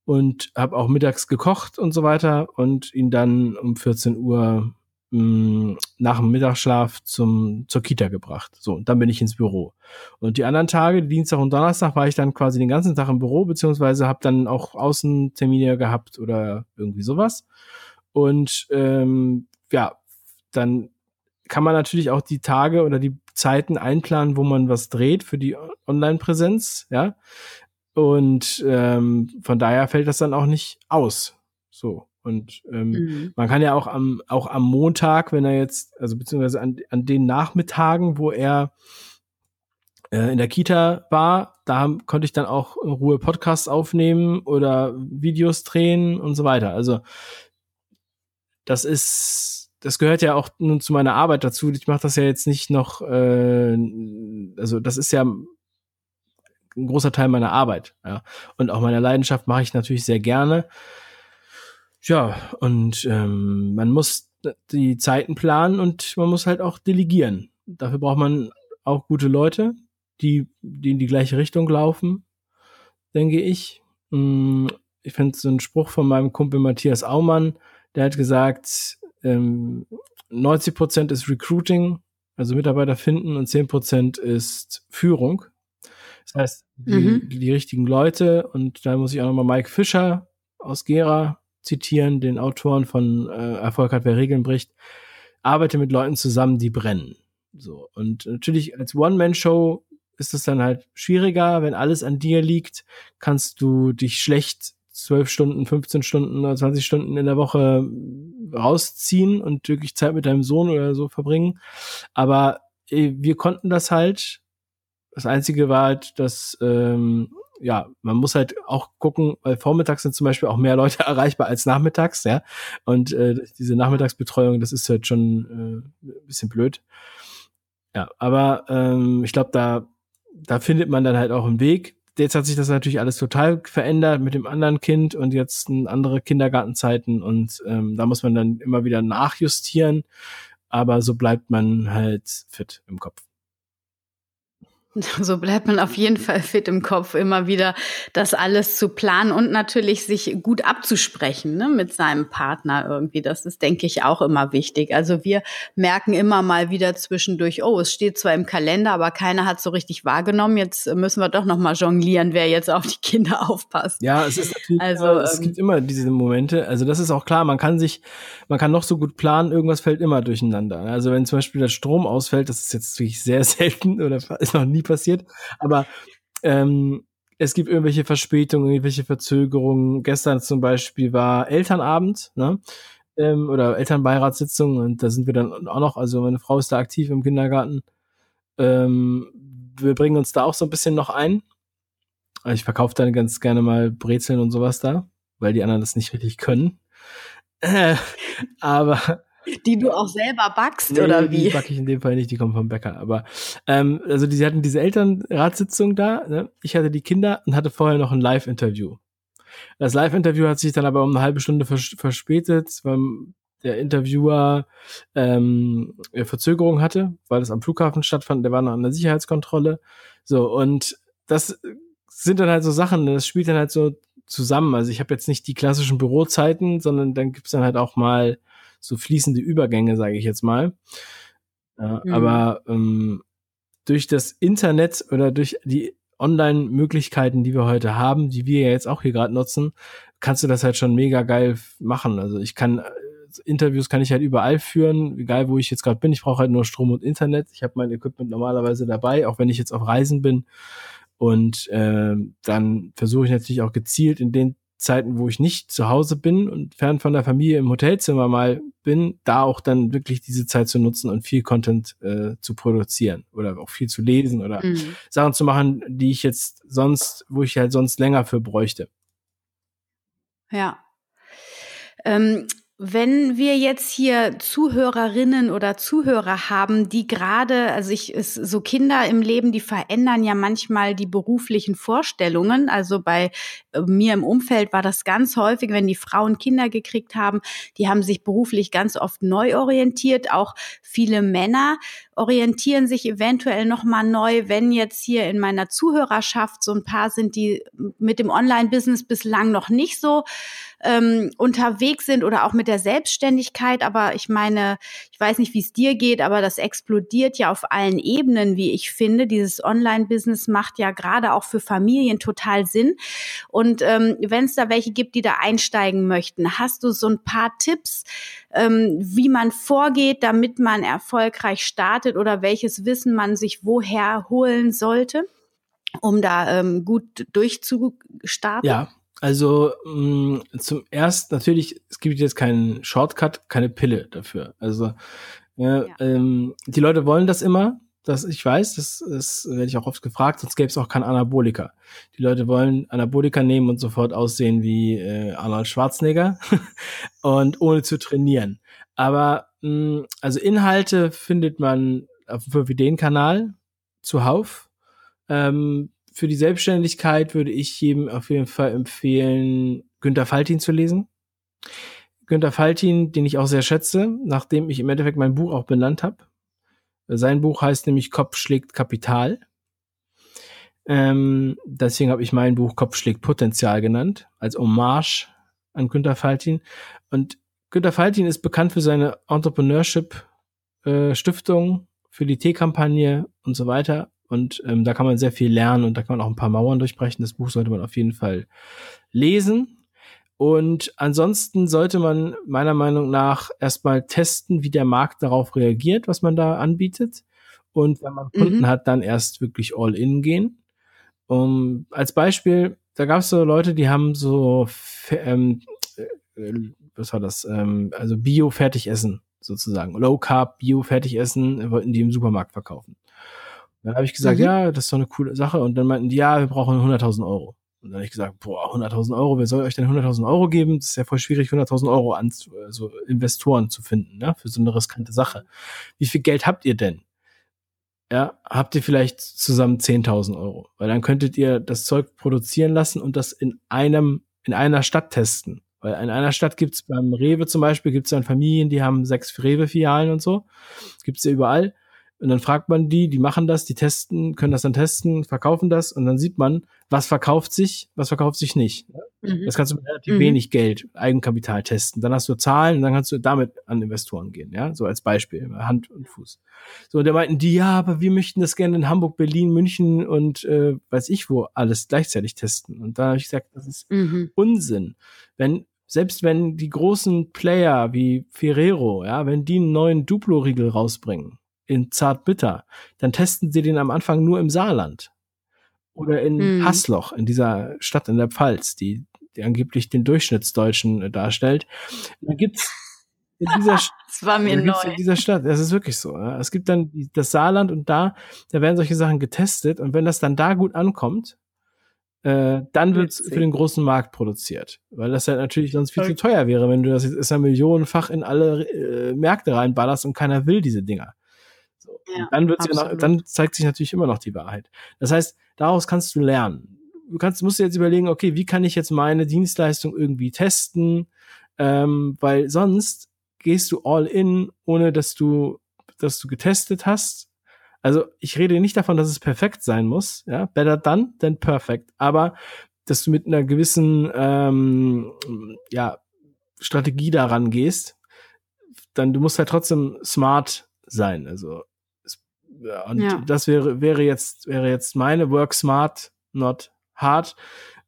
und habe auch mittags gekocht und so weiter und ihn dann um 14 Uhr mh, mm, nach dem Mittagsschlaf zum, zur Kita gebracht. So, und dann bin ich ins Büro. Und die anderen Tage, Dienstag und Donnerstag, war ich dann quasi den ganzen Tag im Büro, beziehungsweise habe dann auch Außentermine gehabt oder irgendwie sowas. Und ähm, ja, dann kann man natürlich auch die Tage oder die Zeiten einplanen, wo man was dreht für die Online-Präsenz, ja. Und ähm, von daher fällt das dann auch nicht aus. So. Und ähm, mhm. man kann ja auch am, auch am Montag, wenn er jetzt, also beziehungsweise an, an den Nachmittagen, wo er äh, in der Kita war, da haben, konnte ich dann auch in Ruhe Podcasts aufnehmen oder Videos drehen und so weiter. Also das ist das gehört ja auch nun zu meiner Arbeit dazu. Ich mache das ja jetzt nicht noch, äh, also das ist ja ein großer Teil meiner Arbeit, ja. Und auch meiner Leidenschaft mache ich natürlich sehr gerne. Ja, und ähm, man muss die Zeiten planen und man muss halt auch delegieren. Dafür braucht man auch gute Leute, die, die in die gleiche Richtung laufen, denke ich. Mm, ich finde so einen Spruch von meinem Kumpel Matthias Aumann, der hat gesagt, ähm, 90 Prozent ist Recruiting, also Mitarbeiter finden und 10 Prozent ist Führung. Das heißt, die, mhm. die, die, richtigen Leute und da muss ich auch nochmal Mike Fischer aus Gera zitieren, den Autoren von äh, Erfolg hat, wer Regeln bricht, arbeite mit Leuten zusammen, die brennen. So. Und natürlich als One-Man-Show ist es dann halt schwieriger, wenn alles an dir liegt, kannst du dich schlecht zwölf Stunden, 15 Stunden oder 20 Stunden in der Woche rausziehen und wirklich Zeit mit deinem Sohn oder so verbringen. Aber äh, wir konnten das halt. Das Einzige war halt, dass ähm, ja, man muss halt auch gucken, weil vormittags sind zum Beispiel auch mehr Leute (laughs) erreichbar als nachmittags, ja. Und äh, diese Nachmittagsbetreuung, das ist halt schon äh, ein bisschen blöd. Ja, aber ähm, ich glaube, da, da findet man dann halt auch einen Weg. Jetzt hat sich das natürlich alles total verändert mit dem anderen Kind und jetzt andere Kindergartenzeiten und ähm, da muss man dann immer wieder nachjustieren. Aber so bleibt man halt fit im Kopf. (laughs) So bleibt man auf jeden Fall fit im Kopf, immer wieder das alles zu planen und natürlich sich gut abzusprechen ne, mit seinem Partner irgendwie. Das ist, denke ich, auch immer wichtig. Also wir merken immer mal wieder zwischendurch, oh, es steht zwar im Kalender, aber keiner hat so richtig wahrgenommen. Jetzt müssen wir doch noch mal jonglieren, wer jetzt auf die Kinder aufpasst. Ja, es ist natürlich, also, ja, es ähm, gibt immer diese Momente. Also das ist auch klar, man kann sich, man kann noch so gut planen, irgendwas fällt immer durcheinander. Also wenn zum Beispiel der Strom ausfällt, das ist jetzt wirklich sehr (laughs) selten oder ist noch nie passiert. Aber ähm, es gibt irgendwelche Verspätungen, irgendwelche Verzögerungen. Gestern zum Beispiel war Elternabend, ne? Ähm, oder Elternbeiratssitzung und da sind wir dann auch noch, also meine Frau ist da aktiv im Kindergarten. Ähm, wir bringen uns da auch so ein bisschen noch ein. Ich verkaufe dann ganz gerne mal Brezeln und sowas da, weil die anderen das nicht richtig können. Äh, aber die du auch selber backst, nee, oder wie? Die backe ich in dem Fall nicht, die kommen vom Bäcker. Aber ähm, also die, sie hatten diese Elternratssitzung da, ne? ich hatte die Kinder und hatte vorher noch ein Live-Interview. Das Live-Interview hat sich dann aber um eine halbe Stunde vers verspätet, weil der Interviewer ähm, Verzögerung hatte, weil es am Flughafen stattfand, der war noch an der Sicherheitskontrolle. So, und das sind dann halt so Sachen, das spielt dann halt so zusammen. Also ich habe jetzt nicht die klassischen Bürozeiten, sondern dann gibt's dann halt auch mal so fließende Übergänge, sage ich jetzt mal. Ja, mhm. Aber ähm, durch das Internet oder durch die Online-Möglichkeiten, die wir heute haben, die wir ja jetzt auch hier gerade nutzen, kannst du das halt schon mega geil machen. Also ich kann äh, Interviews kann ich halt überall führen, egal wo ich jetzt gerade bin. Ich brauche halt nur Strom und Internet. Ich habe mein Equipment normalerweise dabei, auch wenn ich jetzt auf Reisen bin. Und äh, dann versuche ich natürlich auch gezielt in den Zeiten, wo ich nicht zu Hause bin und fern von der Familie im Hotelzimmer mal bin, da auch dann wirklich diese Zeit zu nutzen und viel Content äh, zu produzieren oder auch viel zu lesen oder mhm. Sachen zu machen, die ich jetzt sonst, wo ich halt sonst länger für bräuchte. Ja. Ähm, wenn wir jetzt hier Zuhörerinnen oder Zuhörer haben, die gerade, also ich, ist so Kinder im Leben, die verändern ja manchmal die beruflichen Vorstellungen. Also bei äh, mir im Umfeld war das ganz häufig, wenn die Frauen Kinder gekriegt haben, die haben sich beruflich ganz oft neu orientiert. Auch viele Männer orientieren sich eventuell nochmal neu, wenn jetzt hier in meiner Zuhörerschaft so ein paar sind, die mit dem Online-Business bislang noch nicht so ähm, unterwegs sind oder auch mit der Selbstständigkeit. Aber ich meine, ich weiß nicht, wie es dir geht, aber das explodiert ja auf allen Ebenen, wie ich finde. Dieses Online-Business macht ja gerade auch für Familien total Sinn. Und ähm, wenn es da welche gibt, die da einsteigen möchten, hast du so ein paar Tipps, ähm, wie man vorgeht, damit man erfolgreich startet oder welches Wissen man sich woher holen sollte? um da ähm, gut durchzustarten? Ja, also mh, mm, zum ersten natürlich, es gibt jetzt keinen Shortcut, keine Pille dafür. Also ja, ja. Ähm, die Leute wollen das immer, das ich weiß, das, das werde ich auch oft gefragt, sonst gäbe es auch kein Anabolika. Die Leute wollen Anabolika nehmen und sofort aussehen wie äh, Arnold Schwarzenegger (laughs) und ohne zu trainieren. Aber mh, mm, also Inhalte findet man auf dem 5 kanal zuhauf. Ähm, für die Selbstständigkeit würde ich jedem auf jeden Fall empfehlen, Günter Faltin zu lesen. Günter Faltin, den ich auch sehr schätze, nachdem ich im Endeffekt mein Buch auch benannt habe. Sein Buch heißt nämlich Kopf schlägt Kapital. Ähm, deswegen habe ich mein Buch Kopf schlägt Potenzial genannt, als Hommage an Günter Faltin. Und Günter Faltin ist bekannt für seine Entrepreneurship-Stiftung, äh, für die T-Kampagne und so weiter. Und ähm, da kann man sehr viel lernen und da kann man auch ein paar Mauern durchbrechen. Das Buch sollte man auf jeden Fall lesen. Und ansonsten sollte man meiner Meinung nach erstmal testen, wie der Markt darauf reagiert, was man da anbietet. Und wenn man Kunden mhm. hat, dann erst wirklich all in gehen. Um, als Beispiel, da gab es so Leute, die haben so, ähm, äh, was war das, ähm, also Bio-Fertigessen sozusagen, Low Carb, Bio-Fertigessen wollten die im Supermarkt verkaufen. Dann habe ich gesagt, mhm. ja, das ist doch eine coole Sache. Und dann meinten die, ja, wir brauchen 100.000 Euro. Und dann habe ich gesagt, boah, 100.000 Euro, wer soll euch denn 100.000 Euro geben? Das ist ja voll schwierig, 100.000 Euro an so Investoren zu finden, ne, für so eine riskante Sache. Wie viel Geld habt ihr denn? Ja, habt ihr vielleicht zusammen 10.000 Euro? Weil dann könntet ihr das Zeug produzieren lassen und das in einem, in einer Stadt testen. Weil in einer Stadt gibt's beim Rewe zum Beispiel, gibt's dann Familien, die haben sechs Rewe-Filialen und so. Gibt's ja überall. Und dann fragt man die, die machen das, die testen, können das dann testen, verkaufen das und dann sieht man, was verkauft sich, was verkauft sich nicht. Mhm. Das kannst du mit relativ mhm. wenig Geld, Eigenkapital testen. Dann hast du Zahlen und dann kannst du damit an Investoren gehen, ja, so als Beispiel, Hand und Fuß. So, und da meinten die, ja, aber wir möchten das gerne in Hamburg, Berlin, München und äh, weiß ich wo alles gleichzeitig testen. Und da habe ich gesagt, das ist mhm. Unsinn. Wenn selbst wenn die großen Player wie Ferrero, ja, wenn die einen neuen Duplo-Riegel rausbringen, in Zartbitter, dann testen sie den am Anfang nur im Saarland oder in hm. Hassloch, in dieser Stadt in der Pfalz, die, die angeblich den Durchschnittsdeutschen äh, darstellt. Da gibt's in dieser, (laughs) das war mir neu. in dieser Stadt, das ist wirklich so. Es gibt dann das Saarland und da, da werden solche Sachen getestet und wenn das dann da gut ankommt, äh, dann wird es für den großen Markt produziert. Weil das halt natürlich sonst viel okay. zu teuer wäre, wenn du das jetzt ist ja millionenfach in alle äh, Märkte reinballerst und keiner will diese Dinger. Ja, dann wird's ja noch, dann zeigt sich natürlich immer noch die Wahrheit. Das heißt, daraus kannst du lernen. Du kannst, musst dir jetzt überlegen, okay, wie kann ich jetzt meine Dienstleistung irgendwie testen? Ähm, weil sonst gehst du all in, ohne dass du, dass du getestet hast. Also ich rede nicht davon, dass es perfekt sein muss, ja, better done than perfect, aber dass du mit einer gewissen ähm, ja, Strategie daran gehst, dann du musst halt trotzdem smart sein. Also und ja. das wäre, wäre jetzt, wäre jetzt meine Work smart, not hard,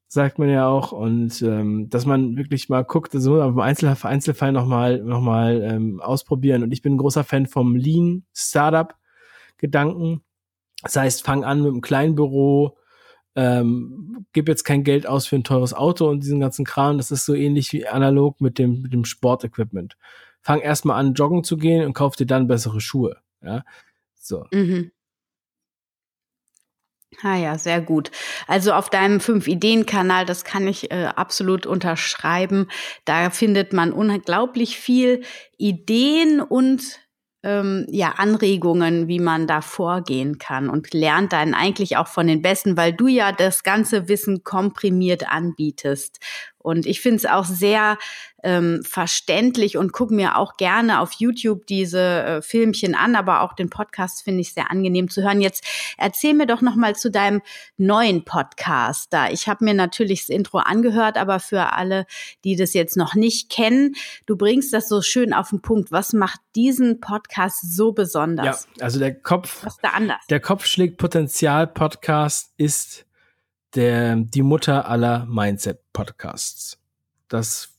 sagt man ja auch. Und ähm, dass man wirklich mal guckt, so also im Einzelfall, Einzelfall nochmal noch mal, ähm, ausprobieren. Und ich bin ein großer Fan vom Lean Startup Gedanken. Das heißt, fang an mit einem kleinen Büro, ähm, gib jetzt kein Geld aus für ein teures Auto und diesen ganzen Kram. Das ist so ähnlich wie analog mit dem, mit dem Sportequipment. Fang erstmal an, joggen zu gehen und kauf dir dann bessere Schuhe. Ja, so. Mhm. Ah ja, sehr gut. Also auf deinem Fünf-Ideen-Kanal, das kann ich äh, absolut unterschreiben. Da findet man unglaublich viel Ideen und ähm, ja, Anregungen, wie man da vorgehen kann und lernt dann eigentlich auch von den Besten, weil du ja das ganze Wissen komprimiert anbietest. Und ich finde es auch sehr ähm, verständlich und gucke mir auch gerne auf YouTube diese äh, Filmchen an, aber auch den Podcast finde ich sehr angenehm zu hören. Jetzt erzähl mir doch noch mal zu deinem neuen Podcast da. Ich habe mir natürlich das Intro angehört, aber für alle, die das jetzt noch nicht kennen, du bringst das so schön auf den Punkt. Was macht diesen Podcast so besonders? Ja, also der Kopf, Was da anders? Der Kopf schlägt Potenzial Podcast ist der, die Mutter aller Mindset-Podcasts. Das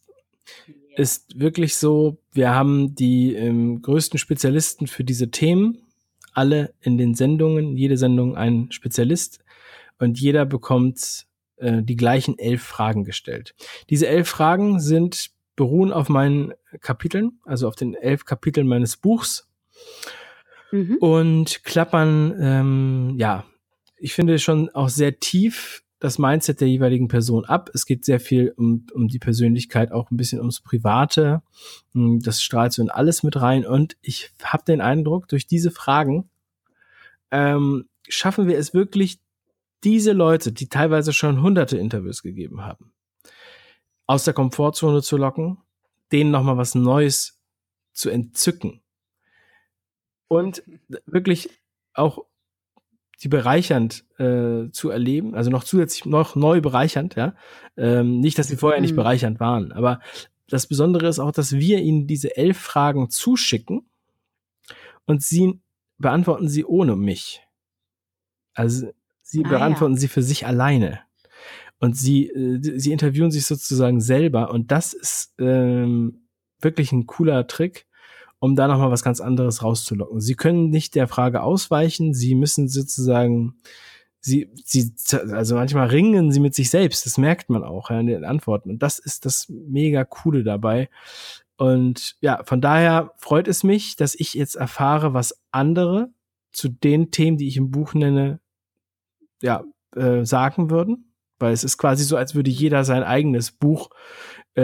ist wirklich so, wir haben die ähm, größten Spezialisten für diese Themen, alle in den Sendungen, jede Sendung ein Spezialist und jeder bekommt äh, die gleichen elf Fragen gestellt. Diese elf Fragen sind beruhen auf meinen Kapiteln, also auf den elf Kapiteln meines Buchs mhm. und klappern, ähm, ja, ich finde schon auch sehr tief das Mindset der jeweiligen Person ab. Es geht sehr viel um, um die Persönlichkeit, auch ein bisschen ums Private. Hm, das strahlt so in alles mit rein. Und ich habe den Eindruck, durch diese Fragen ähm, schaffen wir es wirklich, diese Leute, die teilweise schon hunderte Interviews gegeben haben, aus der Komfortzone zu locken, denen nochmal was Neues zu entzücken. Und wirklich auch die bereichernd äh, zu erleben, also noch zusätzlich noch neu bereichernd, ja. Ähm, nicht, dass sie vorher nicht mhm. bereichernd waren, aber das Besondere ist auch, dass wir ihnen diese elf Fragen zuschicken und sie beantworten sie ohne mich. Also sie ah, beantworten ja. sie für sich alleine. Und sie, äh, sie interviewen sich sozusagen selber und das ist ähm, wirklich ein cooler Trick, um da nochmal was ganz anderes rauszulocken. Sie können nicht der Frage ausweichen, sie müssen sozusagen sie, sie, also manchmal ringen sie mit sich selbst, das merkt man auch ja, in den Antworten. Und das ist das mega coole dabei. Und ja, von daher freut es mich, dass ich jetzt erfahre, was andere zu den Themen, die ich im Buch nenne, ja, äh, sagen würden. Weil es ist quasi so, als würde jeder sein eigenes Buch, äh,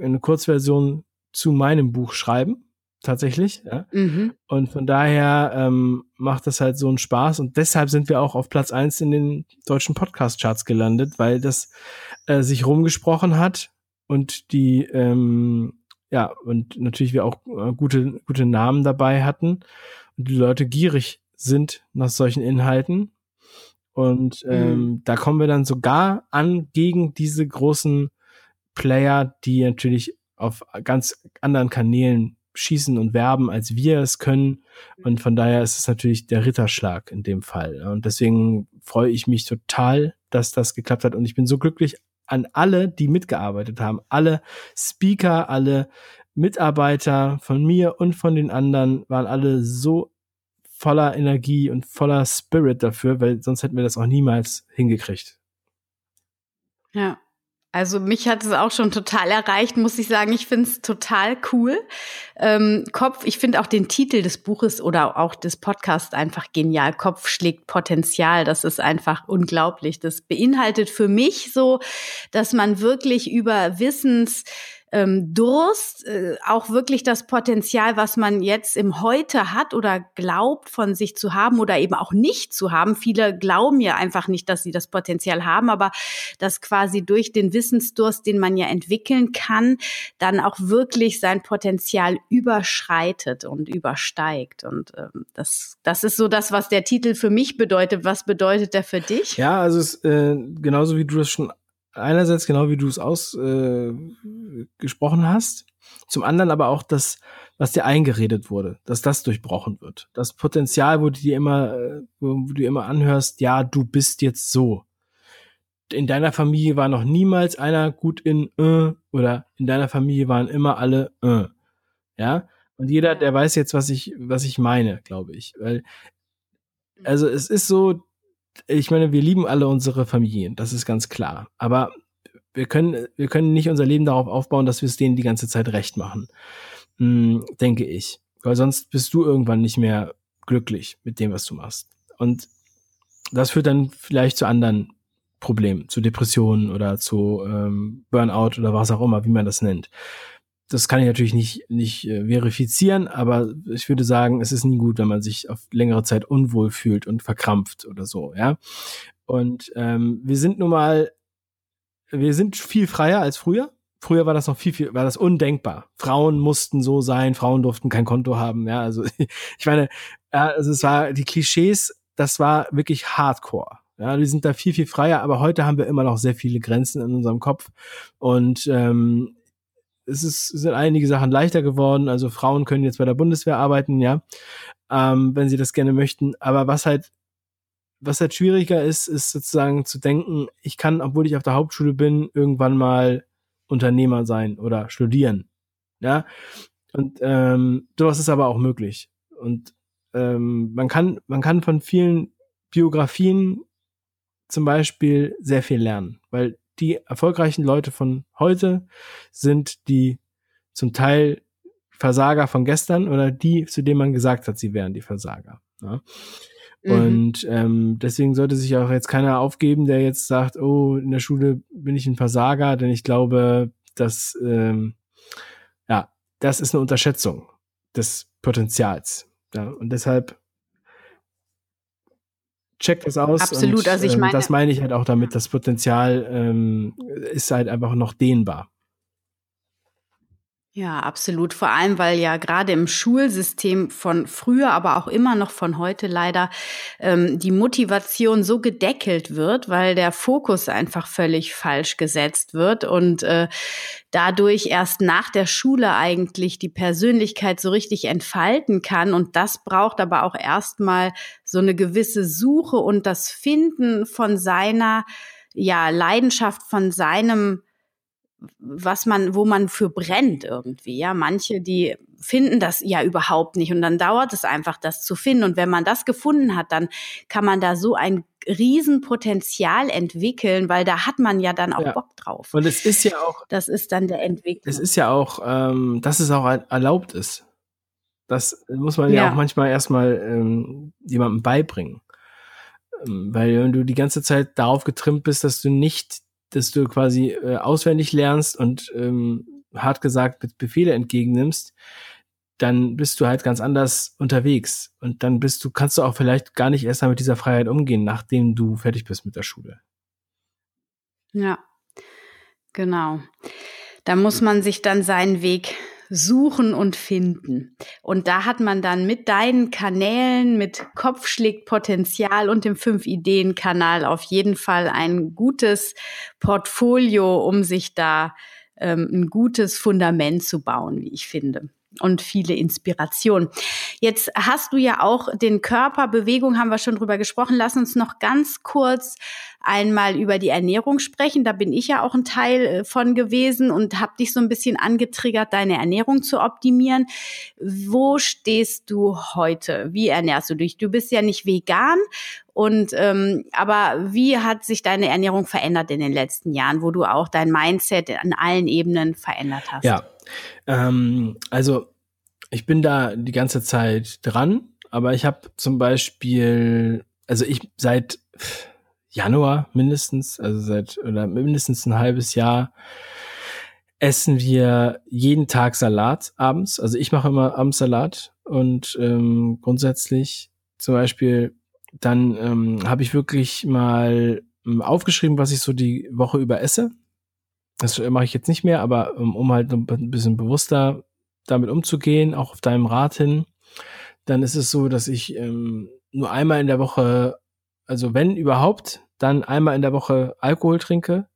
eine Kurzversion zu meinem Buch schreiben tatsächlich. Ja? Mhm. Und von daher ähm, macht das halt so einen Spaß und deshalb sind wir auch auf Platz eins in den deutschen Podcast-Charts gelandet, weil das äh, sich rumgesprochen hat und die ähm, ja und natürlich wir auch äh, gute gute Namen dabei hatten und die Leute gierig sind nach solchen Inhalten und ähm, mhm. da kommen wir dann sogar an gegen diese großen Player, die natürlich auf ganz anderen Kanälen schießen und werben, als wir es können. Und von daher ist es natürlich der Ritterschlag in dem Fall. Und deswegen freue ich mich total, dass das geklappt hat. Und ich bin so glücklich an alle, die mitgearbeitet haben. Alle Speaker, alle Mitarbeiter von mir und von den anderen waren alle so voller Energie und voller Spirit dafür, weil sonst hätten wir das auch niemals hingekriegt. Ja, also mich hat es auch schon total erreicht, muss ich sagen. Ich finde es total cool. Ähm, Kopf, ich finde auch den Titel des Buches oder auch des Podcasts einfach genial. Kopf schlägt Potenzial. Das ist einfach unglaublich. Das beinhaltet für mich so, dass man wirklich über Wissens ähm, Durst, äh, auch wirklich das Potenzial, was man jetzt im Heute hat oder glaubt von sich zu haben oder eben auch nicht zu haben. Viele glauben ja einfach nicht, dass sie das Potenzial haben, aber dass quasi durch den Wissensdurst, den man ja entwickeln kann, dann auch wirklich sein Potenzial überschreitet und übersteigt. Und ähm, das, das ist so das, was der Titel für mich bedeutet. Was bedeutet der für dich? Ja, also es, äh, genauso wie du das schon einerseits genau wie du es ausgesprochen äh, hast, zum anderen aber auch das, was dir eingeredet wurde, dass das durchbrochen wird. Das Potenzial, wo du dir immer, äh, wo du immer anhörst, ja, du bist jetzt so. In deiner Familie war noch niemals einer gut in äh, oder in deiner Familie waren immer alle äh. Ja? Und jeder, der weiß jetzt, was ich, was ich meine, glaube ich. Weil, also es ist so, ich meine, wir lieben alle unsere Familien, das ist ganz klar. Aber wir können, wir können nicht unser Leben darauf aufbauen, dass wir es denen die ganze Zeit recht machen. Hm, denke ich. Weil sonst bist du irgendwann nicht mehr glücklich mit dem, was du machst. Und das führt dann vielleicht zu anderen Problemen, zu Depressionen oder zu ähm, Burnout oder was auch immer, wie man das nennt das kann ich natürlich nicht, nicht äh, verifizieren, aber ich würde sagen, es ist nie gut, wenn man sich auf längere Zeit unwohl fühlt und verkrampft oder so, ja. Und ähm, wir sind nun mal, wir sind viel freier als früher. Früher war das noch viel, viel, war das undenkbar. Frauen mussten so sein, Frauen durften kein Konto haben, ja. Also (laughs) ich meine, ja, also es war die Klischees, das war wirklich Hardcore. Ja, die sind da viel, viel freier, aber heute haben wir immer noch sehr viele Grenzen in unserem Kopf. Und ähm, es ist, sind einige Sachen leichter geworden. Also Frauen können jetzt bei der Bundeswehr arbeiten, ja, ähm, wenn sie das gerne möchten. Aber was halt, was halt schwieriger ist, ist sozusagen zu denken, ich kann, obwohl ich auf der Hauptschule bin, irgendwann mal Unternehmer sein oder studieren. Ja. Und ähm, sowas ist aber auch möglich. Und ähm, man kann, man kann von vielen Biografien zum Beispiel sehr viel lernen, weil die erfolgreichen Leute von heute sind die zum Teil Versager von gestern oder die, zu denen man gesagt hat, sie wären die Versager. Ja? Mhm. Und ähm, deswegen sollte sich auch jetzt keiner aufgeben, der jetzt sagt, oh, in der Schule bin ich ein Versager, denn ich glaube, dass ähm, ja, das ist eine Unterschätzung des Potenzials. Ja, und deshalb check das aus. Absolut, und, also ich ähm, meine. das meine ich halt auch damit, das Potenzial ähm, ist halt einfach noch dehnbar. Ja, absolut. Vor allem, weil ja gerade im Schulsystem von früher, aber auch immer noch von heute leider ähm, die Motivation so gedeckelt wird, weil der Fokus einfach völlig falsch gesetzt wird und äh, dadurch erst nach der Schule eigentlich die Persönlichkeit so richtig entfalten kann. Und das braucht aber auch erstmal so eine gewisse Suche und das Finden von seiner ja, Leidenschaft, von seinem was man, wo man für brennt irgendwie. Ja, manche, die finden das ja überhaupt nicht. Und dann dauert es einfach, das zu finden. Und wenn man das gefunden hat, dann kann man da so ein Riesenpotenzial entwickeln, weil da hat man ja dann auch ja. Bock drauf. Und es ist ja auch. Das ist dann der Entwicklung. Es ist ja auch, ähm, dass es auch erlaubt ist. Das muss man ja, ja auch manchmal erstmal ähm, jemandem beibringen. Ähm, weil wenn du die ganze Zeit darauf getrimmt bist, dass du nicht, dass du quasi äh, auswendig lernst und ähm, hart gesagt mit Befehle entgegennimmst, dann bist du halt ganz anders unterwegs. Und dann bist du, kannst du auch vielleicht gar nicht erst mal mit dieser Freiheit umgehen, nachdem du fertig bist mit der Schule. Ja, genau. Da muss man sich dann seinen Weg suchen und finden. Und da hat man dann mit deinen Kanälen, mit Kopfschlägpotenzial und dem Fünf-Ideen-Kanal auf jeden Fall ein gutes Portfolio, um sich da ähm, ein gutes Fundament zu bauen, wie ich finde und viele Inspirationen. Jetzt hast du ja auch den Körperbewegung, haben wir schon drüber gesprochen. Lass uns noch ganz kurz einmal über die Ernährung sprechen. Da bin ich ja auch ein Teil äh, von gewesen und habe dich so ein bisschen angetriggert, deine Ernährung zu optimieren. Wo stehst du heute? Wie ernährst du dich? Du bist ja nicht vegan und ähm, aber wie hat sich deine Ernährung verändert in den letzten Jahren, wo du auch dein Mindset an allen Ebenen verändert hast? Ja, ähm, also ich bin da die ganze Zeit dran, aber ich habe zum Beispiel, also ich seit Januar mindestens, also seit oder mindestens ein halbes Jahr essen wir jeden Tag Salat abends. Also ich mache immer abends Salat und ähm, grundsätzlich zum Beispiel dann ähm, habe ich wirklich mal ähm, aufgeschrieben, was ich so die Woche über esse. Das mache ich jetzt nicht mehr, aber um, um halt ein bisschen bewusster damit umzugehen, auch auf deinem Rat hin, dann ist es so, dass ich ähm, nur einmal in der Woche, also wenn überhaupt, dann einmal in der Woche Alkohol trinke.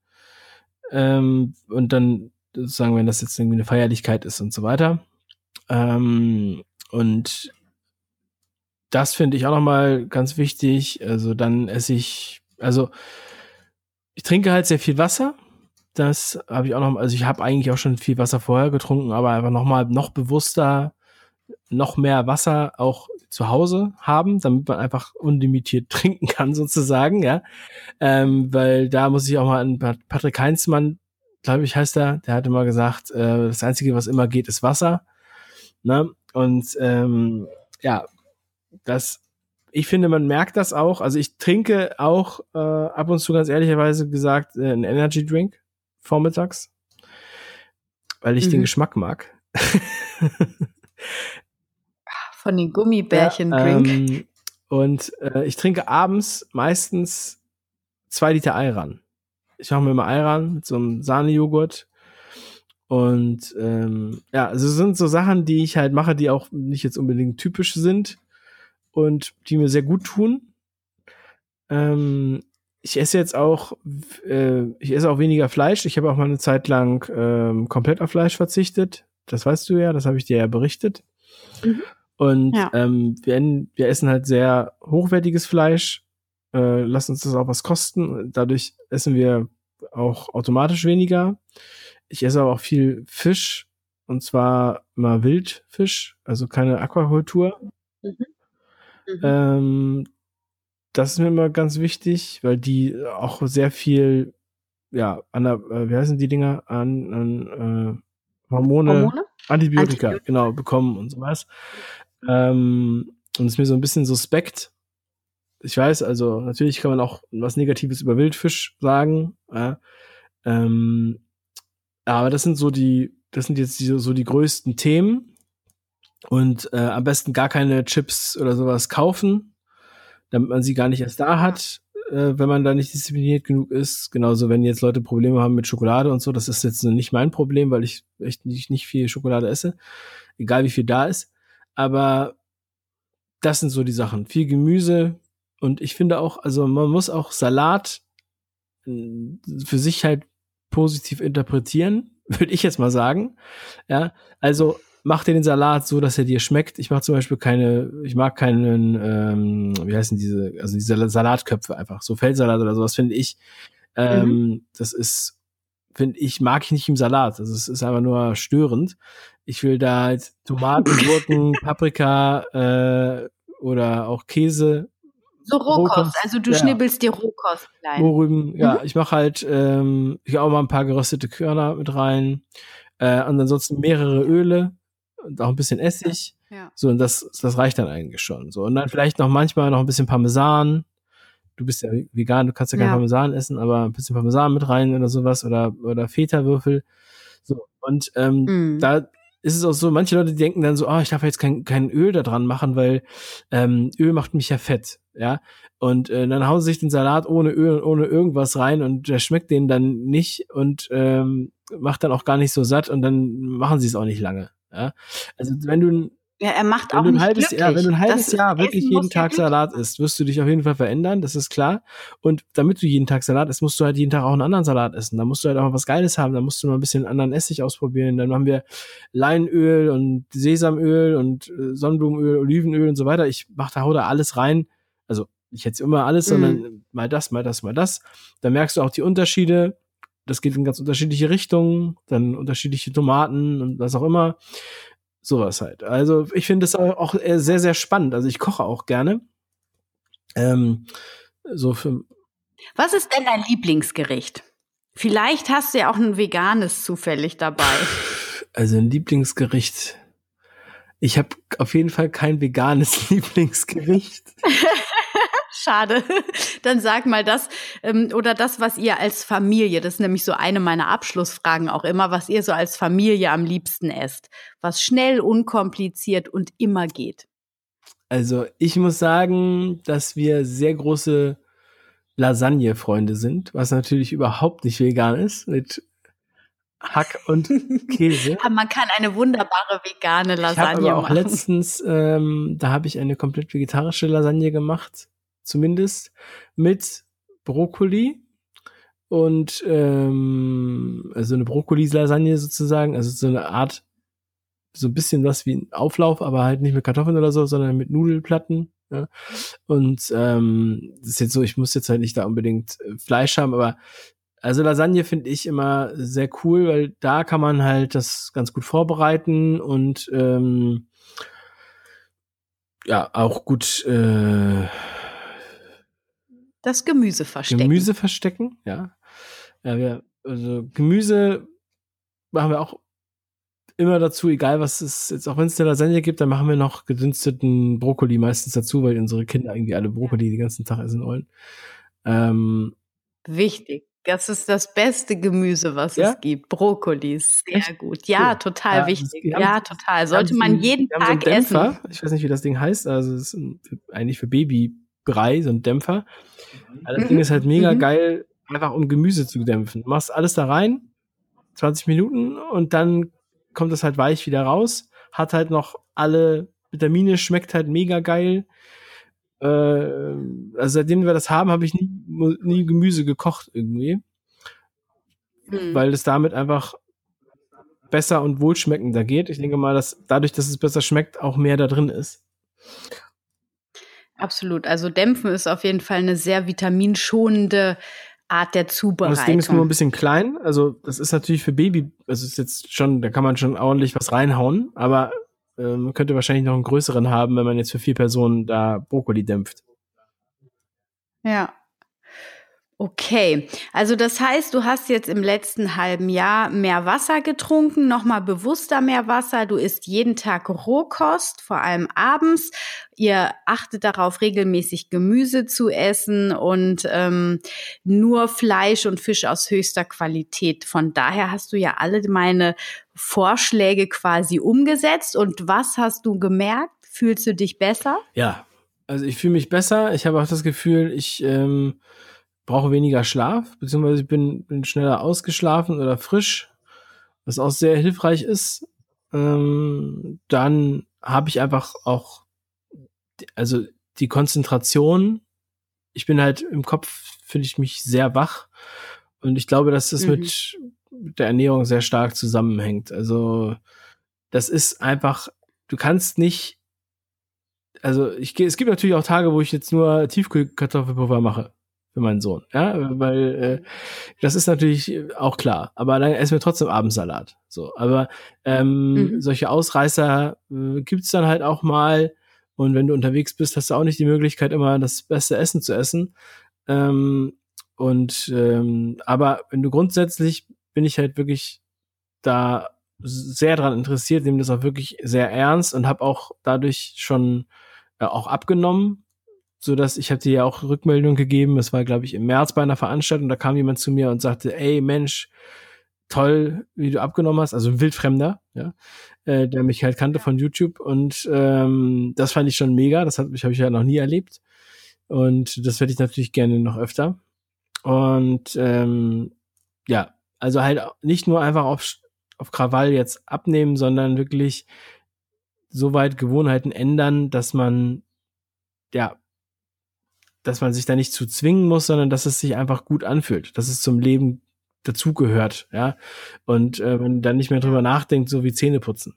Ähm, und dann sagen, wenn das jetzt irgendwie eine Feierlichkeit ist und so weiter. Ähm, und das finde ich auch nochmal ganz wichtig. Also dann esse ich, also ich trinke halt sehr viel Wasser das habe ich auch noch, also ich habe eigentlich auch schon viel Wasser vorher getrunken, aber einfach nochmal noch bewusster, noch mehr Wasser auch zu Hause haben, damit man einfach unlimitiert (laughs) trinken kann, sozusagen, ja. Ähm, weil da muss ich auch mal an Patrick Heinzmann, glaube ich, heißt er, der hatte mal gesagt, äh, das Einzige, was immer geht, ist Wasser. Ne? Und ähm, ja, das ich finde, man merkt das auch. Also ich trinke auch äh, ab und zu ganz ehrlicherweise gesagt äh, einen Energy Drink vormittags, weil ich mhm. den Geschmack mag. Von den Gummibärchen-Drink. Ja, ähm, und äh, ich trinke abends meistens zwei Liter Ayran. Ich mache mir immer Ayran mit so einem Sahnejoghurt. Und ähm, ja, also es sind so Sachen, die ich halt mache, die auch nicht jetzt unbedingt typisch sind und die mir sehr gut tun. Ähm, ich esse jetzt auch, äh, ich esse auch weniger Fleisch. Ich habe auch mal eine Zeit lang ähm, komplett auf Fleisch verzichtet. Das weißt du ja, das habe ich dir ja berichtet. Mhm. Und ja. Ähm, wir, wir essen halt sehr hochwertiges Fleisch, äh, lassen uns das auch was kosten. Dadurch essen wir auch automatisch weniger. Ich esse aber auch viel Fisch und zwar immer Wildfisch, also keine Aquakultur. Mhm. Mhm. Ähm, das ist mir immer ganz wichtig, weil die auch sehr viel, ja, an der, äh, wie heißen die Dinger? An, an äh, Hormone, Hormone? Antibiotika, Antibiotika, genau, bekommen und sowas. Ähm, und ist mir so ein bisschen suspekt. Ich weiß, also natürlich kann man auch was Negatives über Wildfisch sagen. Ja, ähm, aber das sind so die, das sind jetzt die, so die größten Themen. Und äh, am besten gar keine Chips oder sowas kaufen, damit man sie gar nicht erst da hat, äh, wenn man da nicht diszipliniert genug ist. Genauso, wenn jetzt Leute Probleme haben mit Schokolade und so, das ist jetzt nicht mein Problem, weil ich echt nicht, nicht viel Schokolade esse, egal wie viel da ist. Aber das sind so die Sachen. Viel Gemüse und ich finde auch, also man muss auch Salat äh, für sich halt positiv interpretieren, (laughs) würde ich jetzt mal sagen. Ja, also mach dir den Salat so, dass er dir schmeckt. Ich mache zum Beispiel keine, ich mag keinen, ähm, wie heißen diese, also diese Salatköpfe einfach, so Feldsalat oder sowas finde ich. Ähm, mhm. Das ist, finde ich, mag ich nicht im Salat. Also es ist einfach nur störend. ich will da jetzt Tomaten, (laughs) Gurken, Paprika äh, oder auch Käse. So Rohkost, Rohkost. also du ja. schnibbelst dir Rohkost klein. Mohrrüben, ja. Mhm. Ich mache halt, ähm, ich auch mal ein paar geröstete Körner mit rein. Äh, und ansonsten mehrere Öle und auch ein bisschen Essig. Ja. So, und das, das reicht dann eigentlich schon. So, und dann vielleicht noch manchmal noch ein bisschen Parmesan. Du bist ja vegan, du kannst ja kein ja. Parmesan essen, aber ein bisschen Parmesan mit rein oder sowas oder, oder Feta-Würfel. So, und ähm, mm. da ist es auch so, manche Leute denken dann so, oh, ich darf jetzt kein, kein Öl da dran machen, weil ähm, Öl macht mich ja fett, ja. Und äh, dann hauen sie sich den Salat ohne Öl und ohne irgendwas rein und der schmeckt denen dann nicht und ähm, macht dann auch gar nicht so satt und dann machen sie es auch nicht lange. Ja? Also wenn du ja, er macht wenn auch nicht halbes, glücklich. Ja, wenn du ein halbes das Jahr wirklich jeden Tag ja Salat isst, wirst du dich auf jeden Fall verändern, das ist klar. Und damit du jeden Tag Salat isst, musst du halt jeden Tag auch einen anderen Salat essen. Da musst du halt auch was Geiles haben, da musst du mal ein bisschen anderen Essig ausprobieren. Dann haben wir Leinöl und Sesamöl und äh, Sonnenblumenöl, Olivenöl und so weiter. Ich mach da, hau da alles rein. Also nicht jetzt immer alles, mm. sondern mal das, mal das, mal das. Da merkst du auch die Unterschiede. Das geht in ganz unterschiedliche Richtungen, dann unterschiedliche Tomaten und was auch immer. Sowas halt. Also ich finde es auch sehr, sehr spannend. Also ich koche auch gerne. Ähm, so für Was ist denn dein Lieblingsgericht? Vielleicht hast du ja auch ein veganes zufällig dabei. (laughs) Also ein Lieblingsgericht. Ich habe auf jeden Fall kein veganes (laughs) Lieblingsgericht. (laughs) Schade. (laughs) Dann sag mal das ähm, oder das, was ihr als Familie, das ist nämlich so eine meiner Abschlussfragen auch immer, was ihr so als Familie am liebsten esst. Was schnell, unkompliziert und immer geht. Also ich muss sagen, dass wir sehr große Lasagne-Freunde sind, was natürlich überhaupt nicht vegan ist, mit Hack und (laughs) Käse. Aber man kann eine wunderbare vegane Lasagne ich aber auch machen. Letztens, ähm, da habe ich eine komplett vegetarische Lasagne gemacht zumindest, mit Brokkoli und ähm, also eine Brokkoli-Lasagne sozusagen, also so eine Art, so ein bisschen was wie ein Auflauf, aber halt nicht mit Kartoffeln oder so, sondern mit Nudelplatten. Ja. Und ähm, das ist jetzt so, ich muss jetzt halt nicht da unbedingt äh, Fleisch haben, aber also Lasagne finde ich immer sehr cool, weil da kann man halt das ganz gut vorbereiten und ähm, ja auch gut äh, das Gemüse verstecken. Gemüse verstecken, ja. ja wir, also Gemüse machen wir auch immer dazu, egal was es jetzt, auch wenn es eine Lasagne gibt, dann machen wir noch gedünsteten Brokkoli meistens dazu, weil unsere Kinder irgendwie alle Brokkoli den ganzen Tag essen wollen. Ähm, Wichtig. Das ist das beste Gemüse, was ja? es gibt. Brokkoli ist sehr Echt? gut. Ja, cool. total ja, wichtig. Haben, ja, total. Sollte man jeden Tag so essen. Ich weiß nicht, wie das Ding heißt. Also es ist eigentlich für Babybrei, so ein Dämpfer. Also das Ding ist halt mega mhm. geil, einfach um Gemüse zu dämpfen. Du machst alles da rein, 20 Minuten und dann kommt es halt weich wieder raus. Hat halt noch alle Vitamine, schmeckt halt mega geil. Äh, also seitdem wir das haben, habe ich nie, nie Gemüse gekocht irgendwie. Mhm. Weil es damit einfach besser und wohlschmeckender geht. Ich denke mal, dass dadurch, dass es besser schmeckt, auch mehr da drin ist. Absolut. Also Dämpfen ist auf jeden Fall eine sehr vitaminschonende Art der Zubereitung. Und das Ding ist nur ein bisschen klein. Also das ist natürlich für Baby, also ist jetzt schon, da kann man schon ordentlich was reinhauen, aber äh, man könnte wahrscheinlich noch einen größeren haben, wenn man jetzt für vier Personen da Brokkoli dämpft. Ja, Okay, also das heißt, du hast jetzt im letzten halben Jahr mehr Wasser getrunken, nochmal bewusster mehr Wasser. Du isst jeden Tag Rohkost, vor allem abends. Ihr achtet darauf, regelmäßig Gemüse zu essen und ähm, nur Fleisch und Fisch aus höchster Qualität. Von daher hast du ja alle meine Vorschläge quasi umgesetzt. Und was hast du gemerkt? Fühlst du dich besser? Ja, also ich fühle mich besser. Ich habe auch das Gefühl, ich ähm brauche weniger Schlaf, beziehungsweise ich bin, bin schneller ausgeschlafen oder frisch, was auch sehr hilfreich ist. Ähm, dann habe ich einfach auch, also die Konzentration, ich bin halt im Kopf, finde ich mich sehr wach. Und ich glaube, dass das mhm. mit, der Ernährung sehr stark zusammenhängt. Also, das ist einfach, du kannst nicht, also ich, es gibt natürlich auch Tage, wo ich jetzt nur Tiefkühlkartoffelpulver mache für meinen Sohn. Ja, weil äh, das ist natürlich auch klar. Aber dann essen wir trotzdem Abendsalat. So, aber ähm, mhm. solche Ausreißer äh, gibt's dann halt auch mal. Und wenn du unterwegs bist, hast du auch nicht die Möglichkeit, immer das beste Essen zu essen. Ähm, und ähm, aber wenn du grundsätzlich bin ich halt wirklich da sehr dran interessiert, nehme das auch wirklich sehr ernst und habe auch dadurch schon äh, auch abgenommen, so dass ich habe dir ja auch Rückmeldung gegeben. Es war glaube ich im März bei einer Veranstaltung, da kam jemand zu mir und sagte, ey Mensch, toll, wie du abgenommen hast, also ein Wildfremder, ja, äh, der mich halt kannte von YouTube und ähm, das fand ich schon mega. Das habe ich, hab ich ja noch nie erlebt und das werde ich natürlich gerne noch öfter. Und ähm, ja, also halt nicht nur einfach auf, auf Krawall jetzt abnehmen, sondern wirklich so weit Gewohnheiten ändern, dass man, ja, dass man sich da nicht zu zwingen muss, sondern dass es sich einfach gut anfühlt, dass es zum Leben dazugehört, ja. Und äh, man dann nicht mehr drüber nachdenkt, so wie Zähne putzen.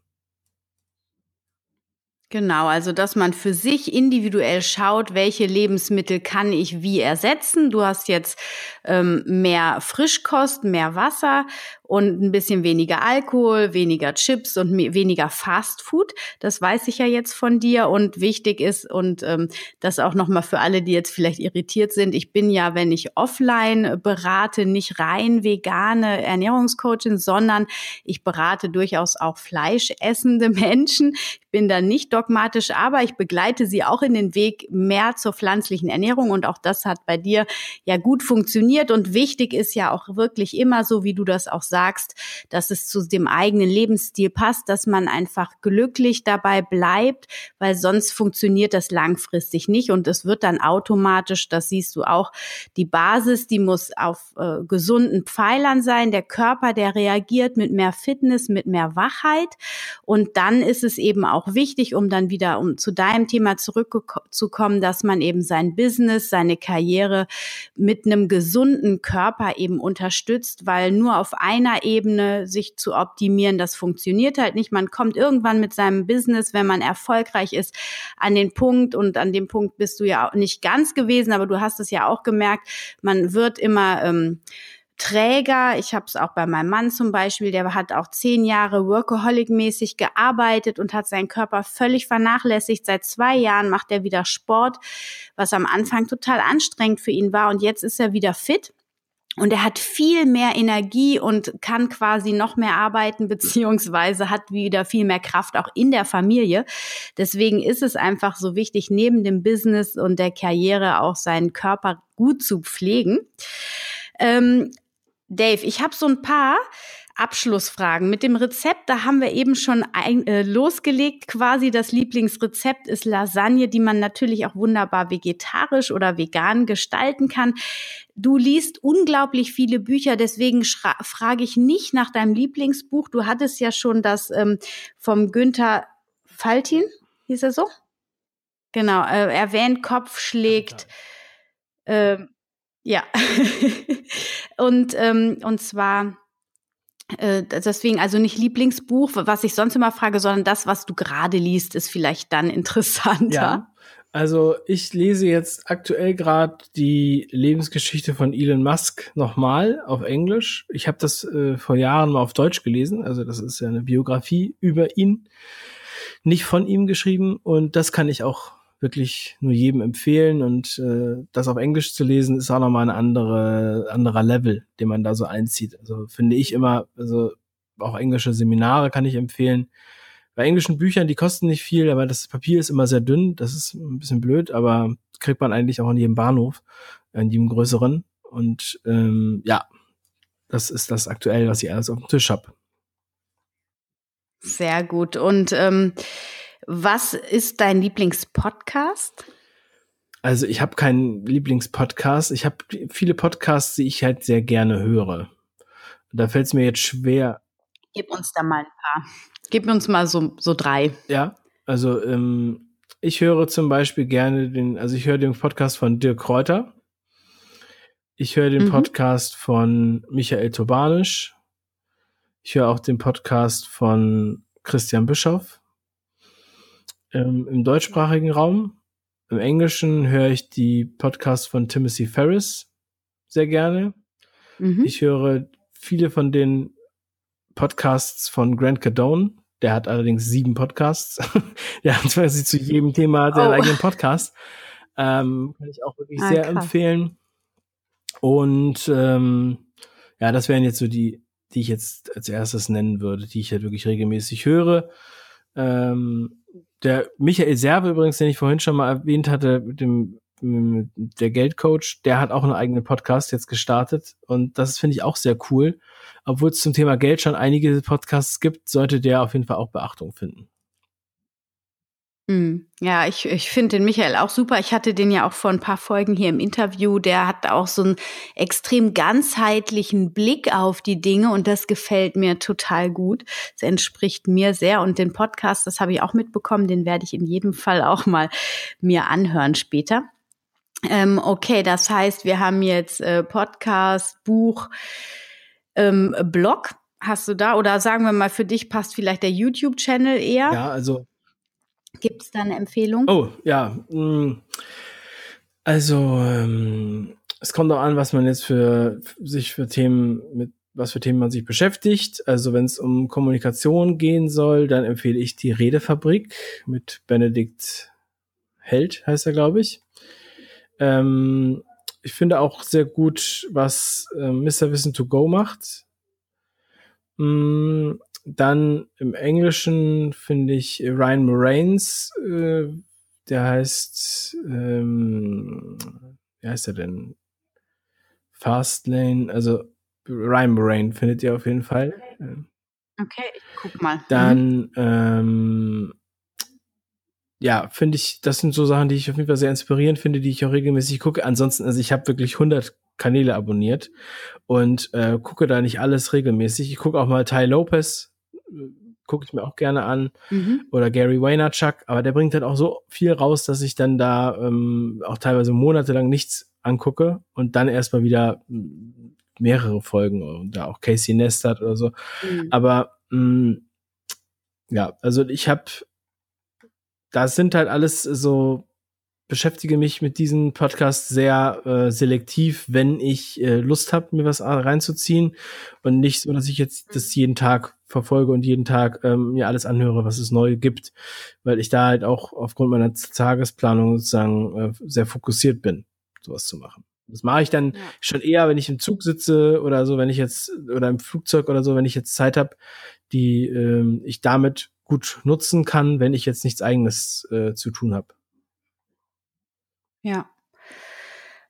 Genau, also dass man für sich individuell schaut, welche Lebensmittel kann ich wie ersetzen. Du hast jetzt ähm, mehr Frischkost, mehr Wasser und ein bisschen weniger Alkohol, weniger Chips und weniger Fast Food. Das weiß ich ja jetzt von dir und wichtig ist und ähm, das auch noch mal für alle, die jetzt vielleicht irritiert sind. Ich bin ja, wenn ich offline berate, nicht rein vegane Ernährungscoachin, sondern ich berate durchaus auch fleischessende (laughs) Menschen. Ich bin da nicht dogmatisch, aber ich begleite sie auch in den Weg mehr zur pflanzlichen Ernährung. Und auch das hat bei dir ja gut funktioniert. Und wichtig ist ja auch wirklich immer so, wie du das auch sagst, dass es zu dem eigenen Lebensstil passt, dass man einfach glücklich dabei bleibt, weil sonst funktioniert das langfristig nicht. Und es wird dann automatisch, das siehst du auch, die Basis, die muss auf äh, gesunden Pfeilern sein, der Körper, der reagiert mit mehr Fitness, mit mehr Wachheit. Und dann ist es eben auch wichtig, um dann wieder um zu deinem Thema zurückzukommen, dass man eben sein Business, seine Karriere mit einem gesunden Körper eben unterstützt, weil nur auf einer Ebene sich zu optimieren, das funktioniert halt nicht. Man kommt irgendwann mit seinem Business, wenn man erfolgreich ist, an den Punkt und an dem Punkt bist du ja auch nicht ganz gewesen, aber du hast es ja auch gemerkt, man wird immer ähm, Träger. Ich habe es auch bei meinem Mann zum Beispiel, der hat auch zehn Jahre Workaholic-mäßig gearbeitet und hat seinen Körper völlig vernachlässigt. Seit zwei Jahren macht er wieder Sport, was am Anfang total anstrengend für ihn war und jetzt ist er wieder fit. Und er hat viel mehr Energie und kann quasi noch mehr arbeiten, (laughs) beziehungsweise hat wieder viel mehr Kraft auch in der Familie. Deswegen ist es einfach so wichtig, neben dem Business und der Karriere auch seinen Körper gut zu pflegen. Ähm, Dave, ich habe so ein paar Abschlussfragen. Mit dem Rezept, da haben wir eben schon ein, äh, losgelegt. Quasi das Lieblingsrezept ist Lasagne, die man natürlich auch wunderbar vegetarisch oder vegan gestalten kann. Du liest unglaublich viele Bücher, deswegen frage ich nicht nach deinem Lieblingsbuch. Du hattest ja schon das ähm, vom Günther Faltin, hieß er so? Genau, äh, erwähnt, Kopf schlägt. Äh, ja. (laughs) und, ähm, und zwar äh, deswegen also nicht Lieblingsbuch, was ich sonst immer frage, sondern das, was du gerade liest, ist vielleicht dann (laughs) interessanter. Ja. Also ich lese jetzt aktuell gerade die Lebensgeschichte von Elon Musk nochmal auf Englisch. Ich habe das äh, vor Jahren mal auf Deutsch gelesen. Also das ist ja eine Biografie über ihn, nicht von ihm geschrieben. Und das kann ich auch wirklich nur jedem empfehlen und äh, das auf Englisch zu lesen ist auch nochmal ein andere, anderer Level, den man da so einzieht. Also finde ich immer, also auch englische Seminare kann ich empfehlen. Bei englischen Büchern, die kosten nicht viel, aber das Papier ist immer sehr dünn. Das ist ein bisschen blöd, aber kriegt man eigentlich auch in jedem Bahnhof, in jedem größeren. Und ähm, ja, das ist das aktuell, was ich alles auf dem Tisch habe. Sehr gut. Und ähm, was ist dein Lieblingspodcast? Also ich habe keinen Lieblingspodcast. Ich habe viele Podcasts, die ich halt sehr gerne höre. Da fällt es mir jetzt schwer. Gib uns da mal ein paar. Gib uns mal so, so drei. Ja, also ähm, ich höre zum Beispiel gerne den, also ich höre den Podcast von Dirk Kräuter. Ich höre den mhm. Podcast von Michael Tobanisch. Ich höre auch den Podcast von Christian Bischoff ähm, im deutschsprachigen Raum. im Englischen höre ich die Podcasts von Timothy Ferris sehr gerne. Mhm. Ich höre viele von den Podcasts von Grant Cardone. Der hat allerdings sieben Podcasts. (laughs) der hat quasi zu jedem Thema oh. eigenen Podcast. Ähm, kann ich auch wirklich ah, sehr krass. empfehlen. Und ähm, ja, das wären jetzt so die, die ich jetzt als erstes nennen würde, die ich halt wirklich regelmäßig höre. Ähm, der Michael Serve übrigens, den ich vorhin schon mal erwähnt hatte, mit dem der Geldcoach, der hat auch einen eigenen Podcast jetzt gestartet und das finde ich auch sehr cool. Obwohl es zum Thema Geld schon einige Podcasts gibt, sollte der auf jeden Fall auch Beachtung finden. Hm. Ja, ich, ich finde den Michael auch super. Ich hatte den ja auch vor ein paar Folgen hier im Interview. Der hat auch so einen extrem ganzheitlichen Blick auf die Dinge und das gefällt mir total gut. Es entspricht mir sehr und den Podcast, das habe ich auch mitbekommen, den werde ich in jedem Fall auch mal mir anhören später. Ähm, okay, das heißt, wir haben jetzt äh, Podcast, Buch, ähm, Blog. Hast du da oder sagen wir mal, für dich passt vielleicht der YouTube-Channel eher? Ja, also Gibt es da eine Empfehlung? Oh, ja. Mm. Also, ähm, es kommt auch an, was man jetzt für sich für Themen mit was für Themen man sich beschäftigt. Also wenn es um Kommunikation gehen soll, dann empfehle ich die Redefabrik mit Benedikt Held, heißt er, glaube ich. Ähm, ich finde auch sehr gut, was äh, Mr. Wissen to Go macht. Mm, dann im Englischen finde ich Ryan Moraines, äh, der heißt, ähm, wie heißt er denn? Fastlane, also Ryan Moraine findet ihr auf jeden Fall. Okay, ich guck mal. Dann, mhm. ähm, ja, finde ich, das sind so Sachen, die ich auf jeden Fall sehr inspirierend finde, die ich auch regelmäßig gucke. Ansonsten, also ich habe wirklich 100 Kanäle abonniert und äh, gucke da nicht alles regelmäßig. Ich gucke auch mal Ty Lopez, gucke ich mir auch gerne an. Mhm. Oder Gary Vaynerchuk, aber der bringt dann auch so viel raus, dass ich dann da ähm, auch teilweise monatelang nichts angucke und dann erstmal wieder mm, mehrere Folgen und da auch Casey Neistat oder so. Mhm. Aber mh, mm, ja, also ich habe, das sind halt alles so beschäftige mich mit diesem Podcast sehr äh, selektiv, wenn ich äh, Lust habe, mir was reinzuziehen und nicht so, dass ich jetzt das jeden Tag verfolge und jeden Tag ähm, mir alles anhöre, was es neu gibt, weil ich da halt auch aufgrund meiner Tagesplanung sozusagen äh, sehr fokussiert bin, sowas zu machen. Das mache ich dann ja. schon eher, wenn ich im Zug sitze oder so, wenn ich jetzt oder im Flugzeug oder so, wenn ich jetzt Zeit habe, die ähm, ich damit gut nutzen kann, wenn ich jetzt nichts eigenes äh, zu tun habe. Ja.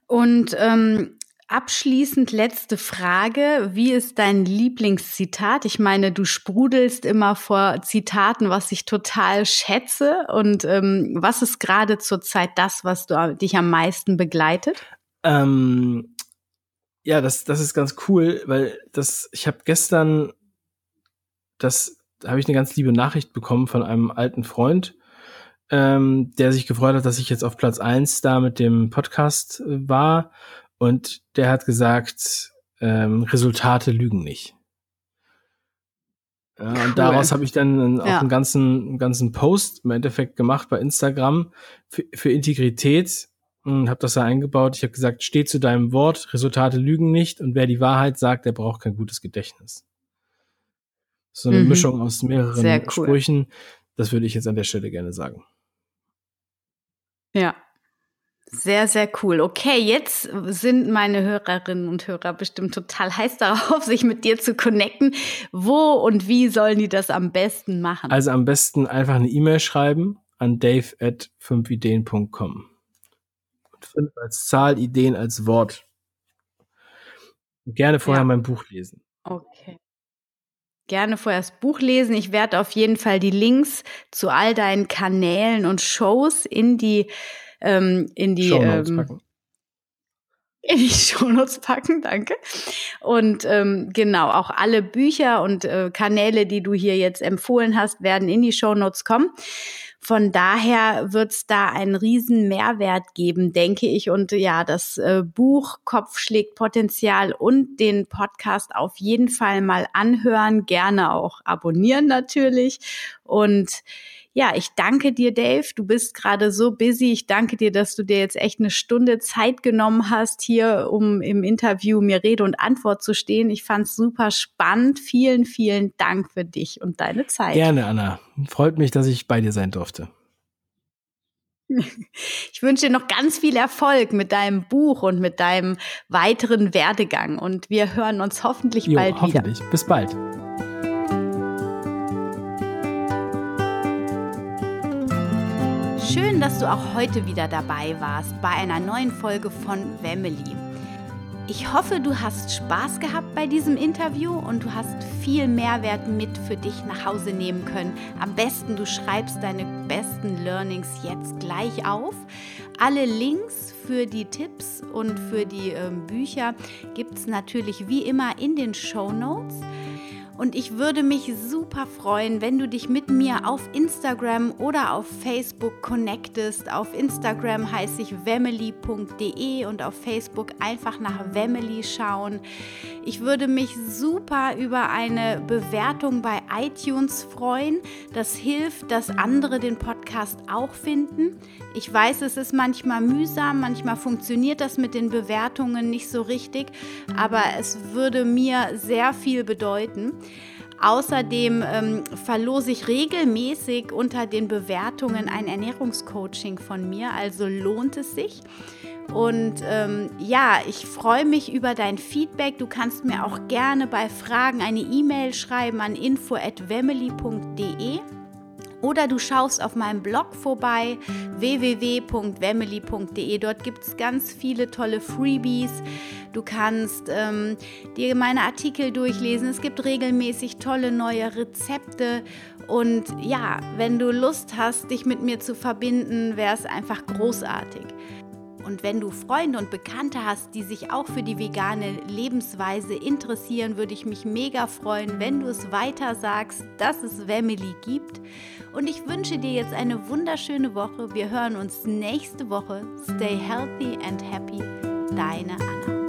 Und ähm, abschließend letzte Frage. Wie ist dein Lieblingszitat? Ich meine, du sprudelst immer vor Zitaten, was ich total schätze. Und ähm, was ist gerade zurzeit das, was du, dich am meisten begleitet? Ähm, ja, das, das ist ganz cool, weil das, ich habe gestern, das habe ich eine ganz liebe Nachricht bekommen von einem alten Freund, ähm, der sich gefreut hat, dass ich jetzt auf Platz eins da mit dem Podcast äh, war. Und der hat gesagt, ähm, Resultate lügen nicht. Ja, cool. Und daraus habe ich dann auch einen ganzen, einen ganzen Post im Endeffekt gemacht bei Instagram für, für Integrität und habe das da eingebaut. Ich habe gesagt, steh zu deinem Wort, Resultate lügen nicht und wer die Wahrheit sagt, der braucht kein gutes Gedächtnis. So eine mhm. Mischung aus mehreren cool. Sprüchen. Das würde ich jetzt an der Stelle gerne sagen. Ja. Sehr, sehr cool. Okay, jetzt sind meine Hörerinnen und Hörer bestimmt total heiß (laughs) darauf, sich mit dir zu connecten. Wo und wie sollen die das am besten machen? Also am besten einfach eine E-Mail schreiben an dave at 5ideen.com. Und fünf als Zahl, Ideen als Wort. Gerne vorher ja. mein Buch lesen. Okay gerne vorher das Buch lesen. Ich werde auf jeden Fall die Links zu all deinen Kanälen und Shows in die ähm, in die Shownotes ähm, packen. In die (laughs) Shownotes packen, danke. Und ähm, genau, auch alle Bücher und äh, Kanäle, die du hier jetzt empfohlen hast, werden in die Shownotes kommen. Von daher wird es da einen riesen Mehrwert geben, denke ich. Und ja, das äh, Buch Kopf schlägt Potenzial und den Podcast auf jeden Fall mal anhören, gerne auch abonnieren natürlich. Und Ja, ich danke dir, Dave. Du bist gerade so busy. Ich danke dir, dass du dir jetzt echt eine Stunde Zeit genommen hast, hier, um im Interview mir Rede und Antwort zu stehen. Ich fand es super spannend. Vielen, vielen Dank für dich und deine Zeit. Gerne, Anna. Freut mich, dass ich bei dir sein durfte. (laughs) Ich wünsche dir noch ganz viel Erfolg mit deinem Buch und mit deinem weiteren Werdegang. Und wir hören uns hoffentlich jo, bald hoffentlich. wieder. Bis bald. Schön, dass du auch heute wieder dabei warst bei einer neuen Folge von Family. Ich hoffe, du hast Spaß gehabt bei diesem Interview und du hast viel Mehrwert mit für dich nach Hause nehmen können. Am besten, du schreibst deine besten Learnings jetzt gleich auf. Alle Links für die Tipps und für die äh, Bücher gibt es natürlich wie immer in den Show Notes. Und ich würde mich super freuen, wenn du dich mit mir auf Instagram oder auf Facebook connectest. Auf Instagram heiße ich wemily.de und auf Facebook einfach nach Wemily schauen. Ich würde mich super über eine Bewertung bei iTunes freuen. Das hilft, dass andere den Podcast auch finden. Ich weiß, es ist manchmal mühsam, manchmal funktioniert das mit den Bewertungen nicht so richtig, aber es würde mir sehr viel bedeuten. Außerdem ähm, verlose ich regelmäßig unter den Bewertungen ein Ernährungscoaching von mir, also lohnt es sich. Und ähm, ja, ich freue mich über dein Feedback. Du kannst mir auch gerne bei Fragen eine E-Mail schreiben an info@wemily.de. Oder du schaust auf meinem Blog vorbei, www.wemily.de. Dort gibt es ganz viele tolle Freebies. Du kannst ähm, dir meine Artikel durchlesen. Es gibt regelmäßig tolle neue Rezepte. Und ja, wenn du Lust hast, dich mit mir zu verbinden, wäre es einfach großartig. Und wenn du Freunde und Bekannte hast, die sich auch für die vegane Lebensweise interessieren, würde ich mich mega freuen, wenn du es weiter sagst, dass es Family gibt. Und ich wünsche dir jetzt eine wunderschöne Woche. Wir hören uns nächste Woche. Stay healthy and happy. Deine Anna.